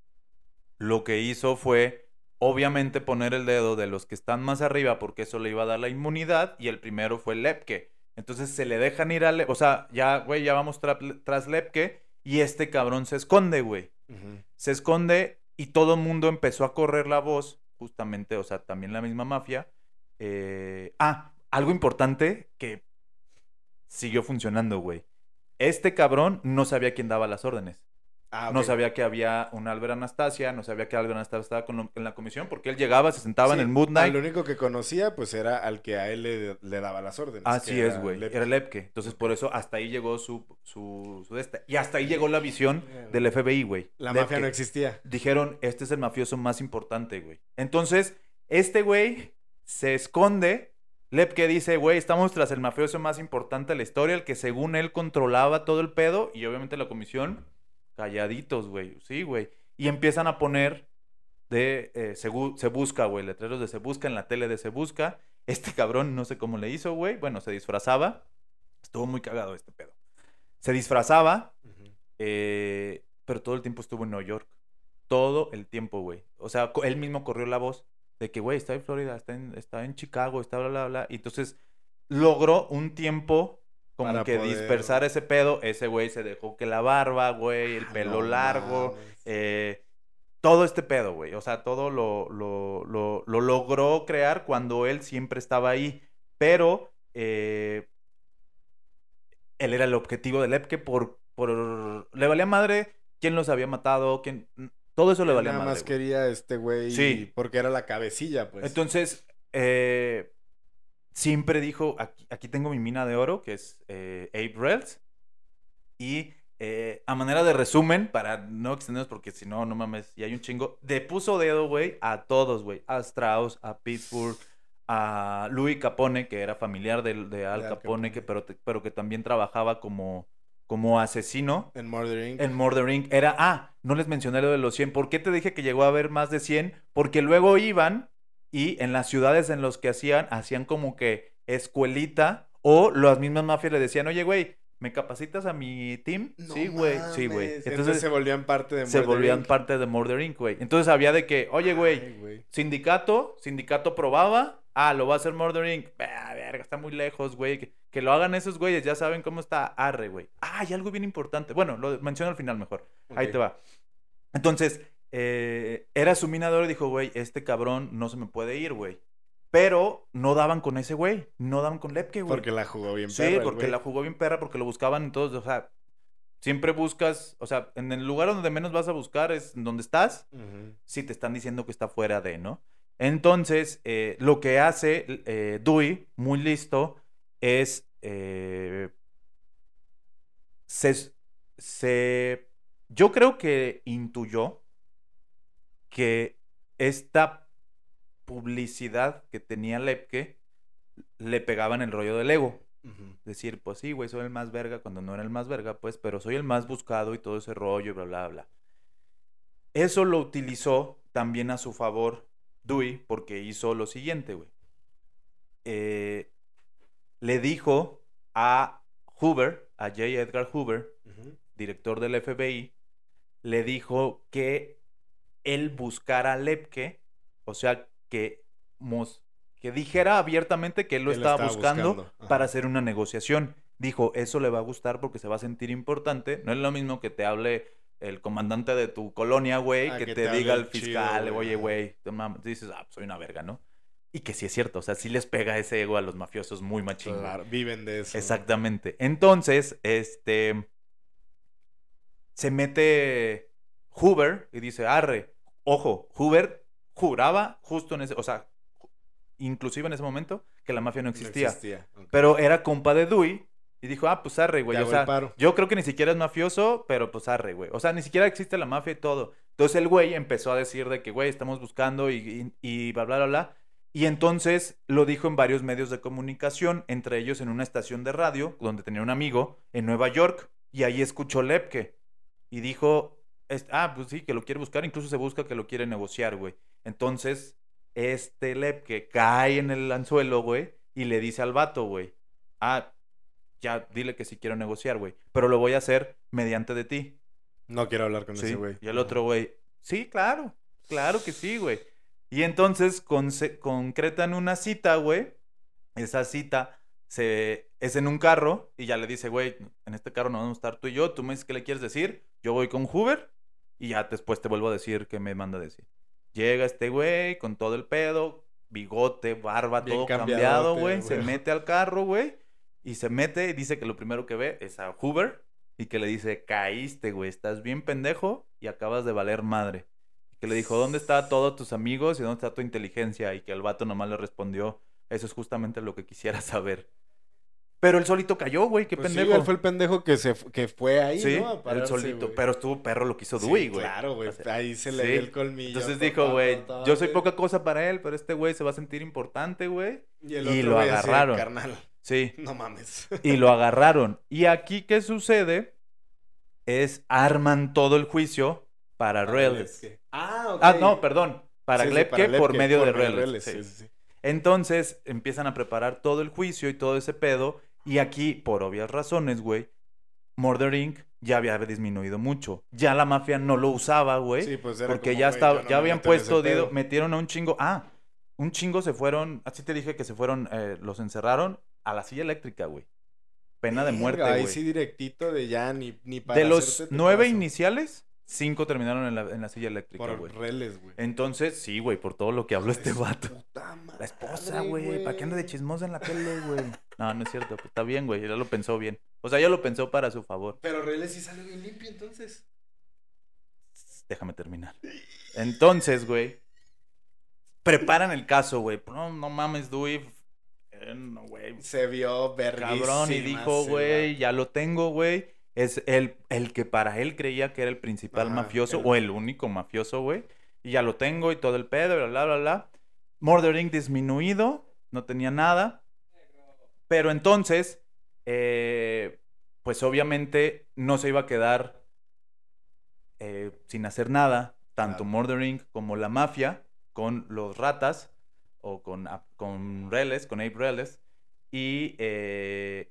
Speaker 2: lo que hizo fue, obviamente, poner el dedo de los que están más arriba, porque eso le iba a dar la inmunidad. Y el primero fue Lepke. Entonces se le dejan ir a Lepke. O sea, ya, güey, ya vamos tra- tras Lepke. Y este cabrón se esconde, güey Se esconde y todo el mundo empezó a correr la voz, justamente, o sea, también la misma mafia. Eh, Ah, algo importante que siguió funcionando, güey. Este cabrón no sabía quién daba las órdenes.
Speaker 1: Ah,
Speaker 2: No sabía que había un Albert Anastasia, no sabía que Albert Anastasia estaba con lo- en la comisión, porque él llegaba, se sentaba en el Mood
Speaker 1: Al
Speaker 2: Night.
Speaker 1: único que conocía, pues era al que a él le, le daba las órdenes.
Speaker 2: Así es, güey.
Speaker 1: Lepke.
Speaker 2: Era Lepke. Entonces, por eso hasta ahí llegó su, su, su de esta. Y hasta ahí llegó la visión del FBI, güey.
Speaker 1: La
Speaker 2: Lepke.
Speaker 1: mafia no existía.
Speaker 2: dijeron, este es el mafioso más importante, güey. Entonces, este güey se esconde. Lepke dice, güey, estamos tras el mafioso más importante de la historia, el que según él controlaba todo el pedo. Y obviamente la comisión, calladitos, güey. Sí, güey. Y empiezan a poner de eh, se, bu- se busca, güey, letreros de se busca en la tele de se busca. Este cabrón, no sé cómo le hizo, güey. Bueno, se disfrazaba. Estuvo muy cagado este pedo. Se disfrazaba eh, pero todo el tiempo estuvo en Nueva York. Todo el tiempo, güey. O sea, él mismo corrió la voz de que, güey, está en Florida, está en, está en Chicago, está bla, bla, bla. Y entonces logró un tiempo como
Speaker 1: Para
Speaker 2: que
Speaker 1: poder-
Speaker 2: dispersar ese pedo. Ese güey se dejó que la barba, güey, el
Speaker 1: Ah,
Speaker 2: pelo
Speaker 1: no
Speaker 2: largo, eh, todo este pedo, güey. O sea, todo lo, lo, lo, lo logró crear cuando él siempre estaba ahí. Pero eh, él era el objetivo del Epke por, por... Le valía madre quién los había matado, quién... Todo eso le valía
Speaker 1: Nada
Speaker 2: madre.
Speaker 1: más
Speaker 2: güey.
Speaker 1: quería este güey
Speaker 2: Sí.
Speaker 1: porque era la cabecilla, pues.
Speaker 2: Entonces, eh, siempre dijo, aquí, aquí tengo mi mina de oro, que es eh, Abe. Y eh, a manera de resumen, para no extendernos, porque si no, no mames, y hay un chingo, de puso dedo, güey, a todos, güey. A Strauss, a Pittsburgh, a Louis Capone, que era familiar del- de, Al
Speaker 1: Al
Speaker 2: Capone, que, pero, pero que también trabajaba como, como asesino.
Speaker 1: en Murder Inc.
Speaker 2: En Murder Inc. era, ah, no les mencioné lo de los 100. ¿Por qué te dije que llegó a haber más de 100? Porque luego iban y en las ciudades en los que hacían, hacían como que escuelita o las mismas mafias le decían, oye, güey, ¿me capacitas a mi team?
Speaker 1: No
Speaker 2: sí, güey, sí, güey. Entonces,
Speaker 1: se volvían parte de
Speaker 2: se
Speaker 1: Murder
Speaker 2: volvían
Speaker 1: Inc.
Speaker 2: parte de Murder Inc., güey. Entonces había de que, oye, güey, sindicato, sindicato probaba, ah, lo va a hacer Murder Inc. Ah, verga, está muy lejos, güey. Que, que lo hagan esos güeyes, ya saben cómo está arre, güey. Ah, y algo bien importante. Bueno, lo menciono al final mejor. Ahí te va. Entonces, eh, era su minador y dijo, güey, este cabrón no se me puede ir, güey. Pero no daban con ese güey, no daban con Lepke, güey.
Speaker 1: Porque la jugó bien
Speaker 2: Sí,
Speaker 1: perra el
Speaker 2: porque la jugó bien perra, porque lo buscaban en todos, o sea, siempre buscas, o sea, en el lugar donde menos vas a buscar es donde estás, si te están diciendo que está fuera de, ¿no? Entonces, eh, lo que hace eh, Dewey, muy listo, es. eh, se, se- Yo creo que intuyó que esta publicidad que tenía Lepke le pegaba en el rollo del ego. Decir, pues sí, güey, soy el más verga cuando no era el más verga, pues, pero soy el más buscado y todo ese rollo y bla, bla, bla. Eso lo utilizó también a su favor Dewey porque hizo lo siguiente, güey. Eh, le dijo a Hoover, a J. Edgar Hoover, director del FBI, le dijo que él buscara a Lepke, o sea, que, mos- que dijera abiertamente que él lo
Speaker 1: Él
Speaker 2: estaba,
Speaker 1: estaba
Speaker 2: buscando, para hacer una negociación. Dijo, eso le va a gustar porque se va a sentir importante. No es lo mismo que te hable el comandante de tu colonia, güey,
Speaker 1: Ah,
Speaker 2: que,
Speaker 1: que
Speaker 2: te
Speaker 1: te
Speaker 2: diga el
Speaker 1: chido,
Speaker 2: fiscal,
Speaker 1: güey,
Speaker 2: oye, güey, tú mames", dices, ah, pues soy una verga, ¿no? Y que sí es cierto, o sea, sí les pega ese ego a los mafiosos muy machín.
Speaker 1: Claro, viven de eso.
Speaker 2: Exactamente. Entonces, este. Se mete Hoover y dice, arre. Ojo, Hoover juraba justo en ese. O sea, inclusive en ese momento, que la mafia no
Speaker 1: No
Speaker 2: existía. Pero era compa de Dewey. Y dijo, ah, pues arre, güey.
Speaker 1: Te
Speaker 2: O sea, yo creo que ni siquiera es mafioso, pero pues arre, güey. O sea, ni siquiera existe la mafia y todo. Entonces el güey empezó a decir de que, güey, estamos buscando y, y, y bla, bla, bla, bla. Y entonces lo dijo en varios medios de comunicación, entre ellos en una estación de radio, donde tenía un amigo en Nueva York. Y ahí escuchó Lepke. Y dijo, es- ah, pues sí, que lo quiere buscar. Incluso se busca que lo quiere negociar, güey. Entonces, este Lepke cae en el anzuelo, güey, y le dice al vato, güey, ah, ya dile que sí quiero negociar, güey, pero lo voy a hacer mediante de ti.
Speaker 1: No quiero hablar con
Speaker 2: Sí.
Speaker 1: ese güey.
Speaker 2: Y el otro, güey, sí, claro, claro que sí, güey. Y entonces concretan una cita, güey. Esa cita se, es en un carro y ya le dice, güey, en este carro no vamos a estar tú y yo. Tú me dices qué le quieres decir. Yo voy con Hoover y ya después te vuelvo a decir qué me manda a decir. Llega este güey con todo el pedo, bigote, barba,
Speaker 1: Bien
Speaker 2: todo cambiado, güey. Se mete al carro, güey. Y se mete y dice que lo primero que ve es a Hoover y que le dice, caíste, güey, estás bien pendejo y acabas de valer madre. Y que le dijo, ¿dónde están todos tus amigos y dónde está tu inteligencia? Y que el vato nomás le respondió, eso es justamente lo que quisiera saber. Pero él solito cayó, güey, qué
Speaker 1: Pues sí,
Speaker 2: pendejo.
Speaker 1: él fue el pendejo que, se, que fue ahí,
Speaker 2: Sí,
Speaker 1: ¿no?
Speaker 2: Él solito. Pero estuvo perro lo que hizo
Speaker 1: Sí,
Speaker 2: Dewey, güey.
Speaker 1: Claro, güey.
Speaker 2: O sea,
Speaker 1: Ahí se le
Speaker 2: sí.
Speaker 1: dio el colmillo.
Speaker 2: Entonces dijo, güey, yo soy poca cosa para él, pero este güey se va a sentir importante, güey.
Speaker 1: Y, el
Speaker 2: y lo
Speaker 1: así de,
Speaker 2: agarraron.
Speaker 1: Carnal,
Speaker 2: Sí.
Speaker 1: no mames.
Speaker 2: y lo agarraron. Y aquí, ¿qué sucede? Es arman todo el juicio para Reles.
Speaker 1: Ah, ok.
Speaker 2: Ah, no, perdón. Para
Speaker 1: Sí, sí,
Speaker 2: Glepke por
Speaker 1: Lepke,
Speaker 2: medio de
Speaker 1: por medio
Speaker 2: Reles.
Speaker 1: Sí,
Speaker 2: sí.
Speaker 1: sí, sí.
Speaker 2: Entonces empiezan a preparar todo el juicio y todo ese pedo. Y aquí, por obvias razones, güey, Murder Inc. ya había disminuido mucho. Ya la mafia no lo usaba, güey.
Speaker 1: Sí, pues era
Speaker 2: porque
Speaker 1: como,
Speaker 2: ya
Speaker 1: güey,
Speaker 2: estaba,
Speaker 1: no
Speaker 2: ya
Speaker 1: me
Speaker 2: habían puesto, dedo- metieron a un chingo. Ah, un chingo se fueron. Así te dije que se fueron, eh, los encerraron a la silla eléctrica, güey. Pena de muerte,
Speaker 1: Ahí
Speaker 2: güey.
Speaker 1: sí directito de ya ni, ni para
Speaker 2: de los nueve
Speaker 1: caso.
Speaker 2: iniciales, cinco terminaron en la, en la silla eléctrica,
Speaker 1: Por reles, güey.
Speaker 2: Entonces, sí, güey, por todo lo que habló este vato. La esposa, güey. ¿Para qué anda de chismosa en la tele, güey? No, no es cierto. pues, está bien, güey. Ya lo pensó bien. O sea, ya lo pensó para su favor.
Speaker 1: Pero reles sí salió bien limpio entonces.
Speaker 2: Déjame terminar. Entonces, güey. Preparan el caso, güey. No, no mames, Dewey. eh, no, güey.
Speaker 1: Se vio verguísima.
Speaker 2: Cabrón. Y dijo, güey, ya lo tengo, güey. Es el, el que para él creía que era el principal
Speaker 1: Ajá,
Speaker 2: mafioso
Speaker 1: el-
Speaker 2: o el único mafioso, güey. Y ya lo tengo y todo el pedo, bla, bla, bla, bla. Murder Inc. disminuido. No tenía nada. Pero entonces, eh, pues obviamente no se iba a quedar eh, sin hacer nada, tanto
Speaker 1: Claro.
Speaker 2: Murder Inc. como la mafia, con los ratas, o con, a- con Reles, con Abe Reles, y eh,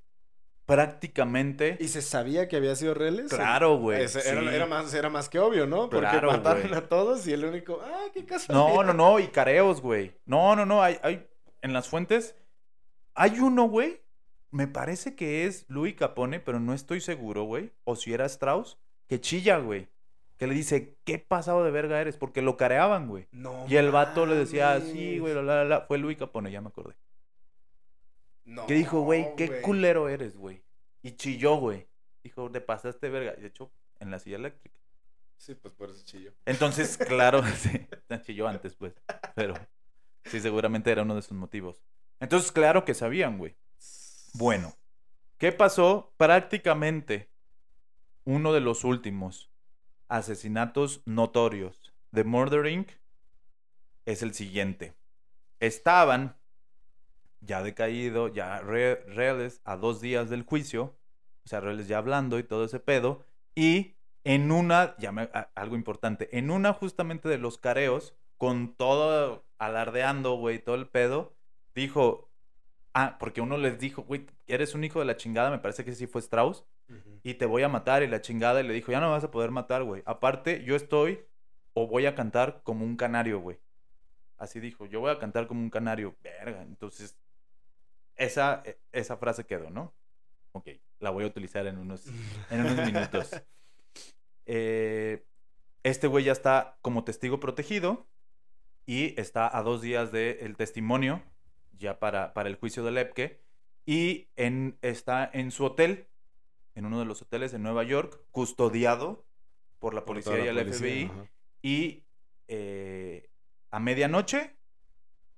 Speaker 2: prácticamente...
Speaker 1: ¿Y se sabía que había sido reles?
Speaker 2: Claro, güey.
Speaker 1: Era, más, era más que obvio, ¿no? Porque
Speaker 2: Claro,
Speaker 1: mataron a todos y el único. ¡Ah, qué casualidad!
Speaker 2: No, no, no, y careos, güey. No, no, no, hay, hay, en las fuentes, hay uno, güey, me parece que es Louis Capone, pero no estoy seguro, güey, o si era Strauss, que chilla, güey. que le dice, ¿qué pasado de verga eres? Porque lo careaban, güey.
Speaker 1: No
Speaker 2: Y el vato le decía, sí, güey, la, la, la. Fue Luis Capone, ya me acordé.
Speaker 1: No,
Speaker 2: Que dijo, güey, qué culero eres, güey. Y chilló, güey. Dijo, te pasaste verga. De hecho, en la silla eléctrica.
Speaker 1: Sí, pues por eso chillo.
Speaker 2: Entonces, claro, sí, chilló antes, pues. Pero sí, seguramente era uno de sus motivos. Entonces, claro que sabían, güey. Bueno, ¿qué pasó? Prácticamente uno de los últimos asesinatos notorios de Murder Inc. es el siguiente. Estaban ya decaído, ya re- reales a dos días del juicio, o sea, reales ya hablando y todo ese pedo, y en una, ya me- a- algo importante, en una justamente de los careos, con todo alardeando, güey, todo el pedo, dijo, ah, porque uno les dijo, güey, eres un hijo de la chingada, me parece que sí fue Strauss, y te voy a matar, y la chingada, y le dijo, ya no me vas a poder matar, güey. Aparte, yo estoy, o voy a cantar como un canario, güey. Así dijo, yo voy a cantar como un canario. Verga, entonces, esa, e- esa frase quedó, ¿no? Ok, la voy a utilizar en unos, en unos minutos. Eh, este güey ya está como testigo protegido y está a dos días del testimonio ya para, para el juicio de Lepke y en, está en su hotel, en uno de los hoteles en Nueva York, custodiado por la
Speaker 1: Por
Speaker 2: policía y
Speaker 1: la
Speaker 2: el
Speaker 1: policía,
Speaker 2: FBI
Speaker 1: ajá.
Speaker 2: y eh, a medianoche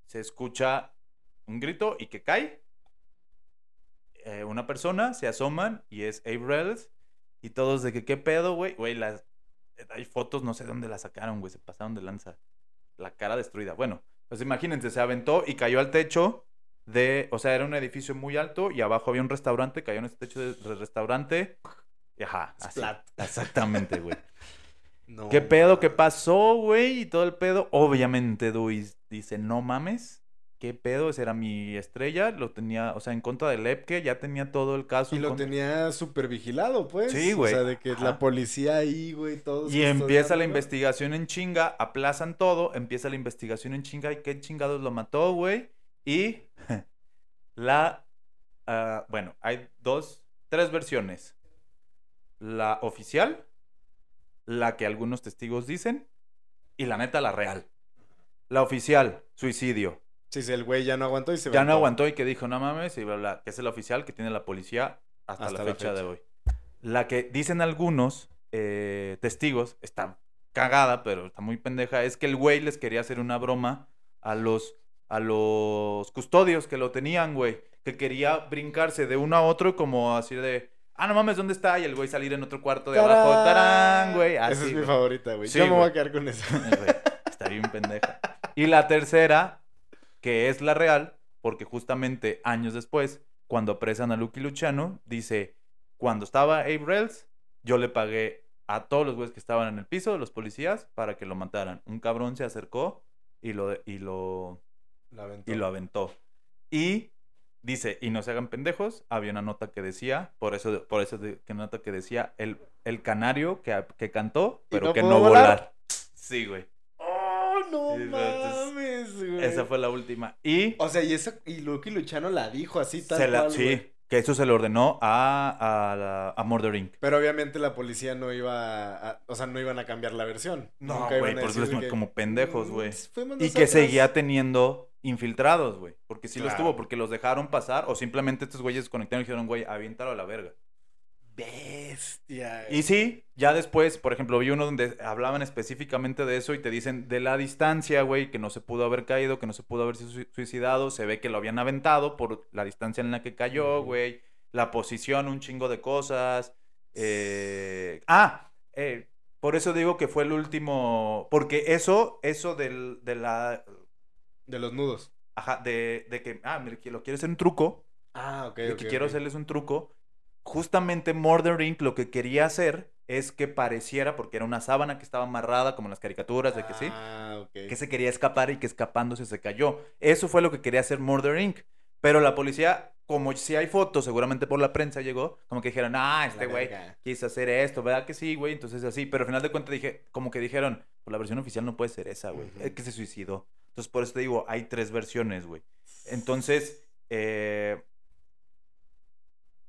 Speaker 2: se escucha un grito y que cae. Eh, una persona, se asoman y es Abe. Y todos de que, ¿qué pedo, güey? Güey, las... hay fotos, no sé dónde las sacaron, güey. Se pasaron de lanza. La cara destruida. Bueno, pues imagínense, se aventó y cayó al techo de... O sea, era un edificio muy alto y abajo había un restaurante. Cayó en ese techo del restaurante. Y ajá, así. Exactamente, güey.
Speaker 1: No
Speaker 2: ¿Qué pedo? ¿Qué pasó, güey? Y todo el pedo. Obviamente, Duis dice, no mames. ¿Qué pedo? Esa era mi estrella. Lo tenía, o sea, en contra de Lepke. Ya tenía todo el caso.
Speaker 1: Y lo
Speaker 2: contra-
Speaker 1: tenía súper vigilado, pues.
Speaker 2: Sí, güey.
Speaker 1: O sea, de que
Speaker 2: Ajá.
Speaker 1: la policía ahí, güey, todos.
Speaker 2: Y empieza la investigación en chinga. Aplazan todo. Empieza la investigación en chinga. ¿Y qué chingados lo mató, güey? Y la... ah, bueno, hay dos, tres versiones. La oficial, la que algunos testigos dicen, y la neta, la real. La oficial, suicidio.
Speaker 1: Sí, sí, el güey ya no aguantó y se
Speaker 2: Ya no
Speaker 1: aventó.
Speaker 2: aguantó y que dijo, no mames, y bla, bla, que es el oficial que tiene la policía hasta,
Speaker 1: Hasta
Speaker 2: la
Speaker 1: la
Speaker 2: fecha de
Speaker 1: fecha.
Speaker 2: hoy. La que dicen algunos eh, testigos, está cagada, pero está muy pendeja, es que el güey les quería hacer una broma a los, a los custodios que lo tenían, güey. Que quería brincarse de uno a otro como así de, ah, no mames, ¿dónde está? Y el güey salir en otro cuarto de abajo, tarán, güey.
Speaker 1: Esa
Speaker 2: así,
Speaker 1: es mi
Speaker 2: güey.
Speaker 1: favorita, güey.
Speaker 2: Sí,
Speaker 1: Yo me voy
Speaker 2: güey.
Speaker 1: a quedar con esa.
Speaker 2: Güey, Está bien pendeja. Y la tercera, que es la real, porque justamente años después, cuando apresan a Lucky Luciano, dice, cuando estaba Abe Reles, yo le pagué a todos los güeyes que estaban en el piso, los policías, para que lo mataran. Un cabrón se acercó y lo, y lo,
Speaker 1: aventó.
Speaker 2: y lo aventó. Y dice, y no se hagan pendejos, había una nota que decía, por eso, por eso de, que nota que decía, el, el canario que, que cantó,
Speaker 1: ¿Y
Speaker 2: pero
Speaker 1: no
Speaker 2: que no
Speaker 1: volar?
Speaker 2: volar. Sí, güey.
Speaker 1: ¡Oh, no
Speaker 2: entonces,
Speaker 1: mames, güey!
Speaker 2: Esa fue la última. Y
Speaker 1: O sea, y esa, y Lucky Luchano la dijo así tal
Speaker 2: se la,
Speaker 1: cual,
Speaker 2: sí,
Speaker 1: güey.
Speaker 2: que eso se le ordenó a, a, a Murder Inc.
Speaker 1: Pero obviamente la policía no iba a, o sea, no iban a cambiar la versión.
Speaker 2: No,
Speaker 1: Nunca
Speaker 2: güey, porque
Speaker 1: que,
Speaker 2: como pendejos,
Speaker 1: "Mm,
Speaker 2: güey.
Speaker 1: fuimos
Speaker 2: Y que
Speaker 1: nosotros".
Speaker 2: seguía teniendo infiltrados, güey. Porque sí los tuvo, porque los dejaron pasar o simplemente estos güeyes conectaron y dijeron, güey, aviéntalo a la verga.
Speaker 1: Bestia.
Speaker 2: Y sí, ya después, por ejemplo, vi uno donde hablaban específicamente de eso y te dicen de la distancia, güey, que no se pudo haber caído, que no se pudo haber sui- suicidado, se ve que lo habían aventado por la distancia en la que cayó, güey, la posición, un chingo de cosas. eh, Ah, eh, por eso digo que fue el último, porque eso, eso del, de la,
Speaker 1: De los nudos.
Speaker 2: ajá, de, de que, ah, mire, lo quiero hacer un truco,
Speaker 1: Ah, ok,
Speaker 2: de que quiero hacerles un truco. Justamente Murder Inc. lo que quería hacer es que pareciera, porque era una sábana que estaba amarrada, como en las caricaturas, de que sí,
Speaker 1: Ah,
Speaker 2: que se quería escapar y que escapándose se cayó. Eso fue lo que quería hacer Murder Inc. Pero la policía, como si hay fotos, seguramente por la prensa llegó, como que dijeron, ah, este güey quiso hacer esto, ¿verdad que sí, güey? Entonces así, pero al final de cuentas dije, como que dijeron, pues la versión oficial no puede ser esa, güey, es que se suicidó. Entonces por eso te digo, hay tres versiones, güey. Entonces, eh,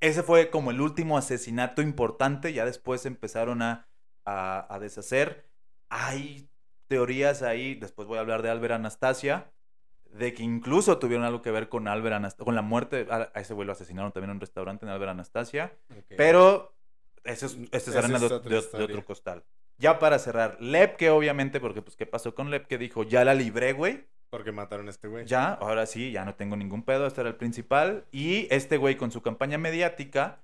Speaker 2: ese fue como el último asesinato importante. Ya después empezaron a a, a deshacer. Hay teorías ahí, después voy a hablar de Albert Anastasia, de que incluso tuvieron algo que ver con Albert Anastasia, con la muerte, a, ese güey lo asesinaron también en un restaurante en Albert Anastasia, pero eso es, esa es arena de, de- otro costal. Ya para cerrar, Lepke obviamente, porque pues qué pasó con Lepke, dijo, ya la libré, güey,
Speaker 1: Porque mataron a este güey.
Speaker 2: ya, ahora sí, ya no tengo ningún pedo, este era el principal. Y este güey con su campaña mediática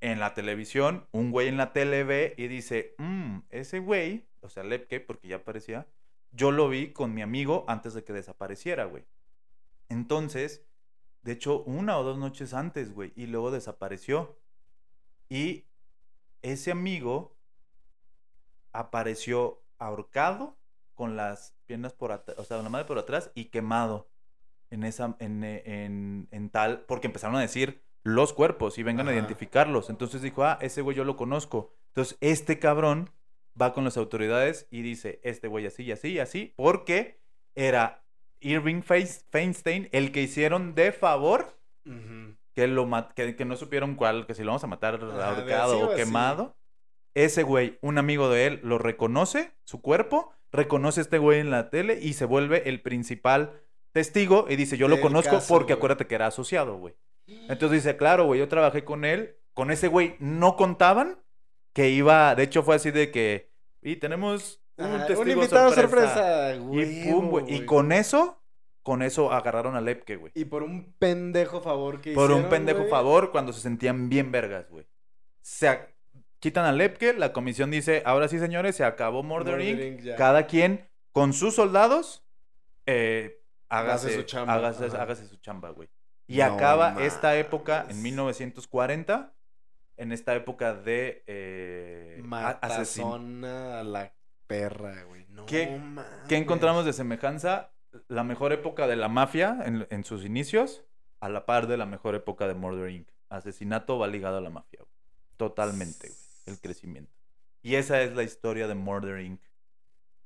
Speaker 2: en la televisión, un güey en la tele ve y dice, "Mm, ese güey, o sea, Lepke, porque ya aparecía, yo lo vi con mi amigo antes de que desapareciera, güey. Entonces, de hecho, una o dos noches antes, güey, y luego desapareció. Y ese amigo apareció ahorcado con las piernas por atrás, o sea, la madre por atrás y quemado en esa, en, en, en tal, porque empezaron a decir los cuerpos y vengan a identificarlos. Entonces dijo, ah, ese güey yo lo conozco. Entonces este cabrón va con las autoridades y dice, este güey así y así y así, porque era Irving Fein- Feinstein el que hicieron de favor que, lo que, que no supieron cuál, que si lo vamos a matar ahorcado
Speaker 1: o
Speaker 2: quemado. Ese güey, un amigo de él, lo reconoce, su cuerpo, reconoce a este güey en la tele y se vuelve el principal testigo y dice, yo lo conozco
Speaker 1: caso,
Speaker 2: porque
Speaker 1: güey.
Speaker 2: acuérdate que era asociado, güey. Entonces dice, claro, güey, yo trabajé con él, con ese güey no contaban que iba, de hecho fue así de que, y tenemos un
Speaker 1: Ajá,
Speaker 2: testigo
Speaker 1: un invitado
Speaker 2: sorpresa.
Speaker 1: sorpresa.
Speaker 2: Y pum, güey. Y
Speaker 1: güey.
Speaker 2: con eso, con eso agarraron a Lepke, güey.
Speaker 1: Y por un pendejo favor que
Speaker 2: Por un
Speaker 1: hicieron,
Speaker 2: pendejo
Speaker 1: güey.
Speaker 2: favor cuando se sentían bien vergas, güey. Se quitan a Lepke, la comisión dice, ahora sí, señores, se acabó Murder, Inc. Cada quien con sus soldados, eh, hágase,
Speaker 1: Hace su chamba,
Speaker 2: hágase, hágase su chamba, güey. Y
Speaker 1: No
Speaker 2: acaba esta época en 1940, en esta época de eh, a- asesin-
Speaker 1: Matazona a la perra, güey. No
Speaker 2: ¿Qué-
Speaker 1: mames.
Speaker 2: ¿Qué encontramos de semejanza? La mejor época de la mafia en, en sus inicios, a la par de la mejor época de Murder Inc. Asesinato va ligado a la mafia, güey. Totalmente, güey. El crecimiento. Y esa es la historia de Murder Inc.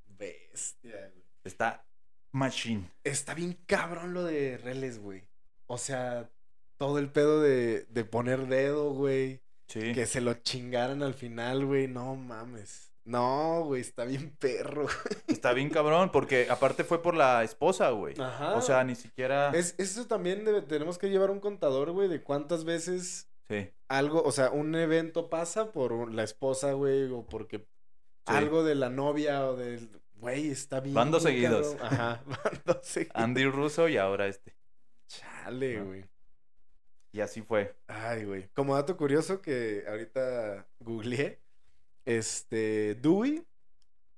Speaker 1: Bestia, güey.
Speaker 2: Está machine.
Speaker 1: Está bien cabrón lo de Reles, güey. O sea, todo el pedo de, de poner dedo, güey.
Speaker 2: Sí.
Speaker 1: Que se lo chingaran al final, güey. No mames. No, güey, está bien perro.
Speaker 2: Está bien cabrón, porque aparte fue por la esposa, güey.
Speaker 1: Ajá.
Speaker 2: O sea, ni siquiera...
Speaker 1: Es, eso también debe- tenemos que llevar un contador, güey, de cuántas veces
Speaker 2: Sí.
Speaker 1: algo, o sea, un evento pasa por la esposa, güey, o porque
Speaker 2: Sí.
Speaker 1: algo de la novia o del, güey, está bien.
Speaker 2: Van dos seguidos.
Speaker 1: Ajá, van dos seguidos.
Speaker 2: Andy Russo y ahora este.
Speaker 1: Chale, güey.
Speaker 2: Y así fue.
Speaker 1: Ay, güey. Como dato curioso que ahorita googleé, este, Dewey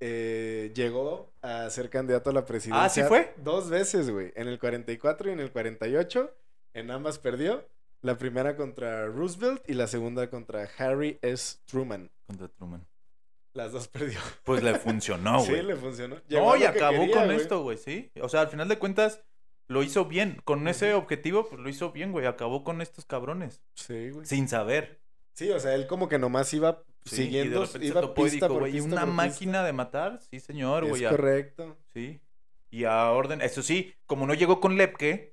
Speaker 1: eh, llegó a ser candidato a la presidencia.
Speaker 2: Ah, ¿sí fue?
Speaker 1: Dos veces, güey. En el 44 y en el 48. En ambas perdió. La primera contra Roosevelt y la segunda contra Harry S. Truman.
Speaker 2: Contra Truman.
Speaker 1: Las dos perdió.
Speaker 2: Pues le funcionó,
Speaker 1: sí,
Speaker 2: güey.
Speaker 1: le funcionó. Llegó
Speaker 2: No, y
Speaker 1: que
Speaker 2: acabó
Speaker 1: quería,
Speaker 2: con
Speaker 1: güey.
Speaker 2: esto, güey, sí. O sea, al final de cuentas, lo hizo bien. Con ese objetivo, pues lo hizo bien, güey. Acabó con estos cabrones.
Speaker 1: Sí, güey.
Speaker 2: Sin saber.
Speaker 1: Sí, o sea, él como que nomás iba
Speaker 2: Sí,
Speaker 1: siguiendo,
Speaker 2: y de
Speaker 1: iba pista por
Speaker 2: güey,
Speaker 1: pista
Speaker 2: una
Speaker 1: por pista.
Speaker 2: máquina de matar. Sí, señor,
Speaker 1: Es
Speaker 2: güey. a-
Speaker 1: correcto.
Speaker 2: Sí. Y a orden. Eso sí, como no llegó con Lepke,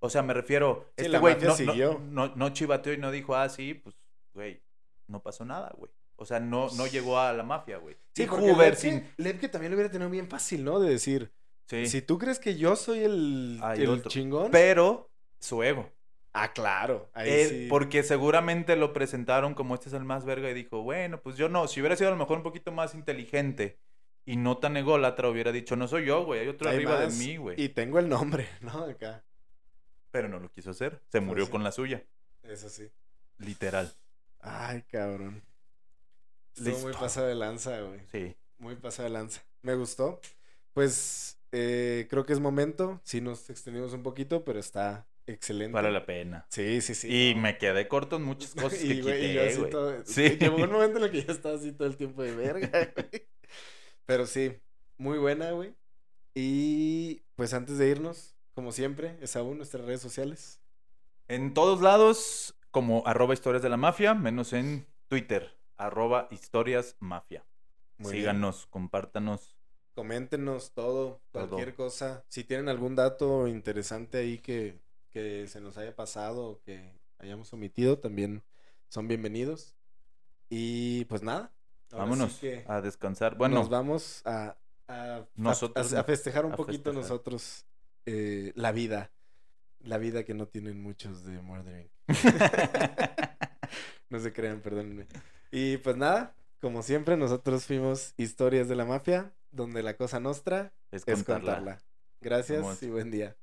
Speaker 2: o sea, me refiero.
Speaker 1: Sí,
Speaker 2: este güey no,
Speaker 1: siguió.
Speaker 2: no, no, no chivateó y no dijo, ah, sí, pues, güey, no pasó nada, güey. O sea, no, no llegó a la mafia, güey.
Speaker 1: Sí,
Speaker 2: Hoover sin.
Speaker 1: Lepke también lo hubiera tenido bien fácil, ¿no? De decir,
Speaker 2: Sí.
Speaker 1: si tú crees que yo soy el,
Speaker 2: Hay
Speaker 1: el chingón.
Speaker 2: Pero su ego.
Speaker 1: Ah, claro. Ahí
Speaker 2: Él-
Speaker 1: sí.
Speaker 2: Porque seguramente lo presentaron como este es el más verga y dijo, bueno, pues yo no, si hubiera sido a lo mejor un poquito más inteligente y no tan ególatra, hubiera dicho, no soy yo, güey, hay otro
Speaker 1: Hay
Speaker 2: arriba
Speaker 1: más,
Speaker 2: de mí, güey.
Speaker 1: Y tengo el nombre, ¿no? Acá.
Speaker 2: Pero no lo quiso hacer, se murió
Speaker 1: sí.
Speaker 2: con la suya,
Speaker 1: Eso sí.
Speaker 2: literal.
Speaker 1: Ay, cabrón. Estuvo muy pasado de lanza, güey.
Speaker 2: Sí.
Speaker 1: Muy pasado de lanza. Me gustó. Pues eh, creo que es momento. Sí nos extendimos un poquito, pero está excelente.
Speaker 2: Vale la pena.
Speaker 1: Sí, sí, sí.
Speaker 2: Y
Speaker 1: no.
Speaker 2: me quedé corto en muchas cosas que
Speaker 1: y, güey, y yo
Speaker 2: quité,
Speaker 1: así
Speaker 2: güey.
Speaker 1: todo.
Speaker 2: Sí.
Speaker 1: Llegó un momento en el que yo estaba así todo el tiempo de verga, güey. Pero sí, muy buena, güey. Y pues antes de irnos, como siempre, es aún nuestras redes sociales.
Speaker 2: En todos lados, como arroba historias de la mafia, menos en Twitter, arroba historias mafia.
Speaker 1: Muy bien.
Speaker 2: Síganos, compártanos.
Speaker 1: Coméntenos todo,
Speaker 2: Todo.
Speaker 1: cualquier cosa. Si tienen algún dato interesante ahí que, que se nos haya pasado o que hayamos omitido, también son bienvenidos. Y pues nada,
Speaker 2: Vámonos a descansar. Bueno,
Speaker 1: nos vamos a,
Speaker 2: Nosotros
Speaker 1: a- a festejar un poquito
Speaker 2: festejar.
Speaker 1: nosotros eh, la vida. La vida que no tienen muchos de Murdering. No se crean, perdónenme. Y pues nada, como siempre, nosotros fuimos Historias de la Mafia, donde la cosa nostra
Speaker 2: es
Speaker 1: es
Speaker 2: contarla.
Speaker 1: contarla. Gracias
Speaker 2: Vamos.
Speaker 1: y buen día.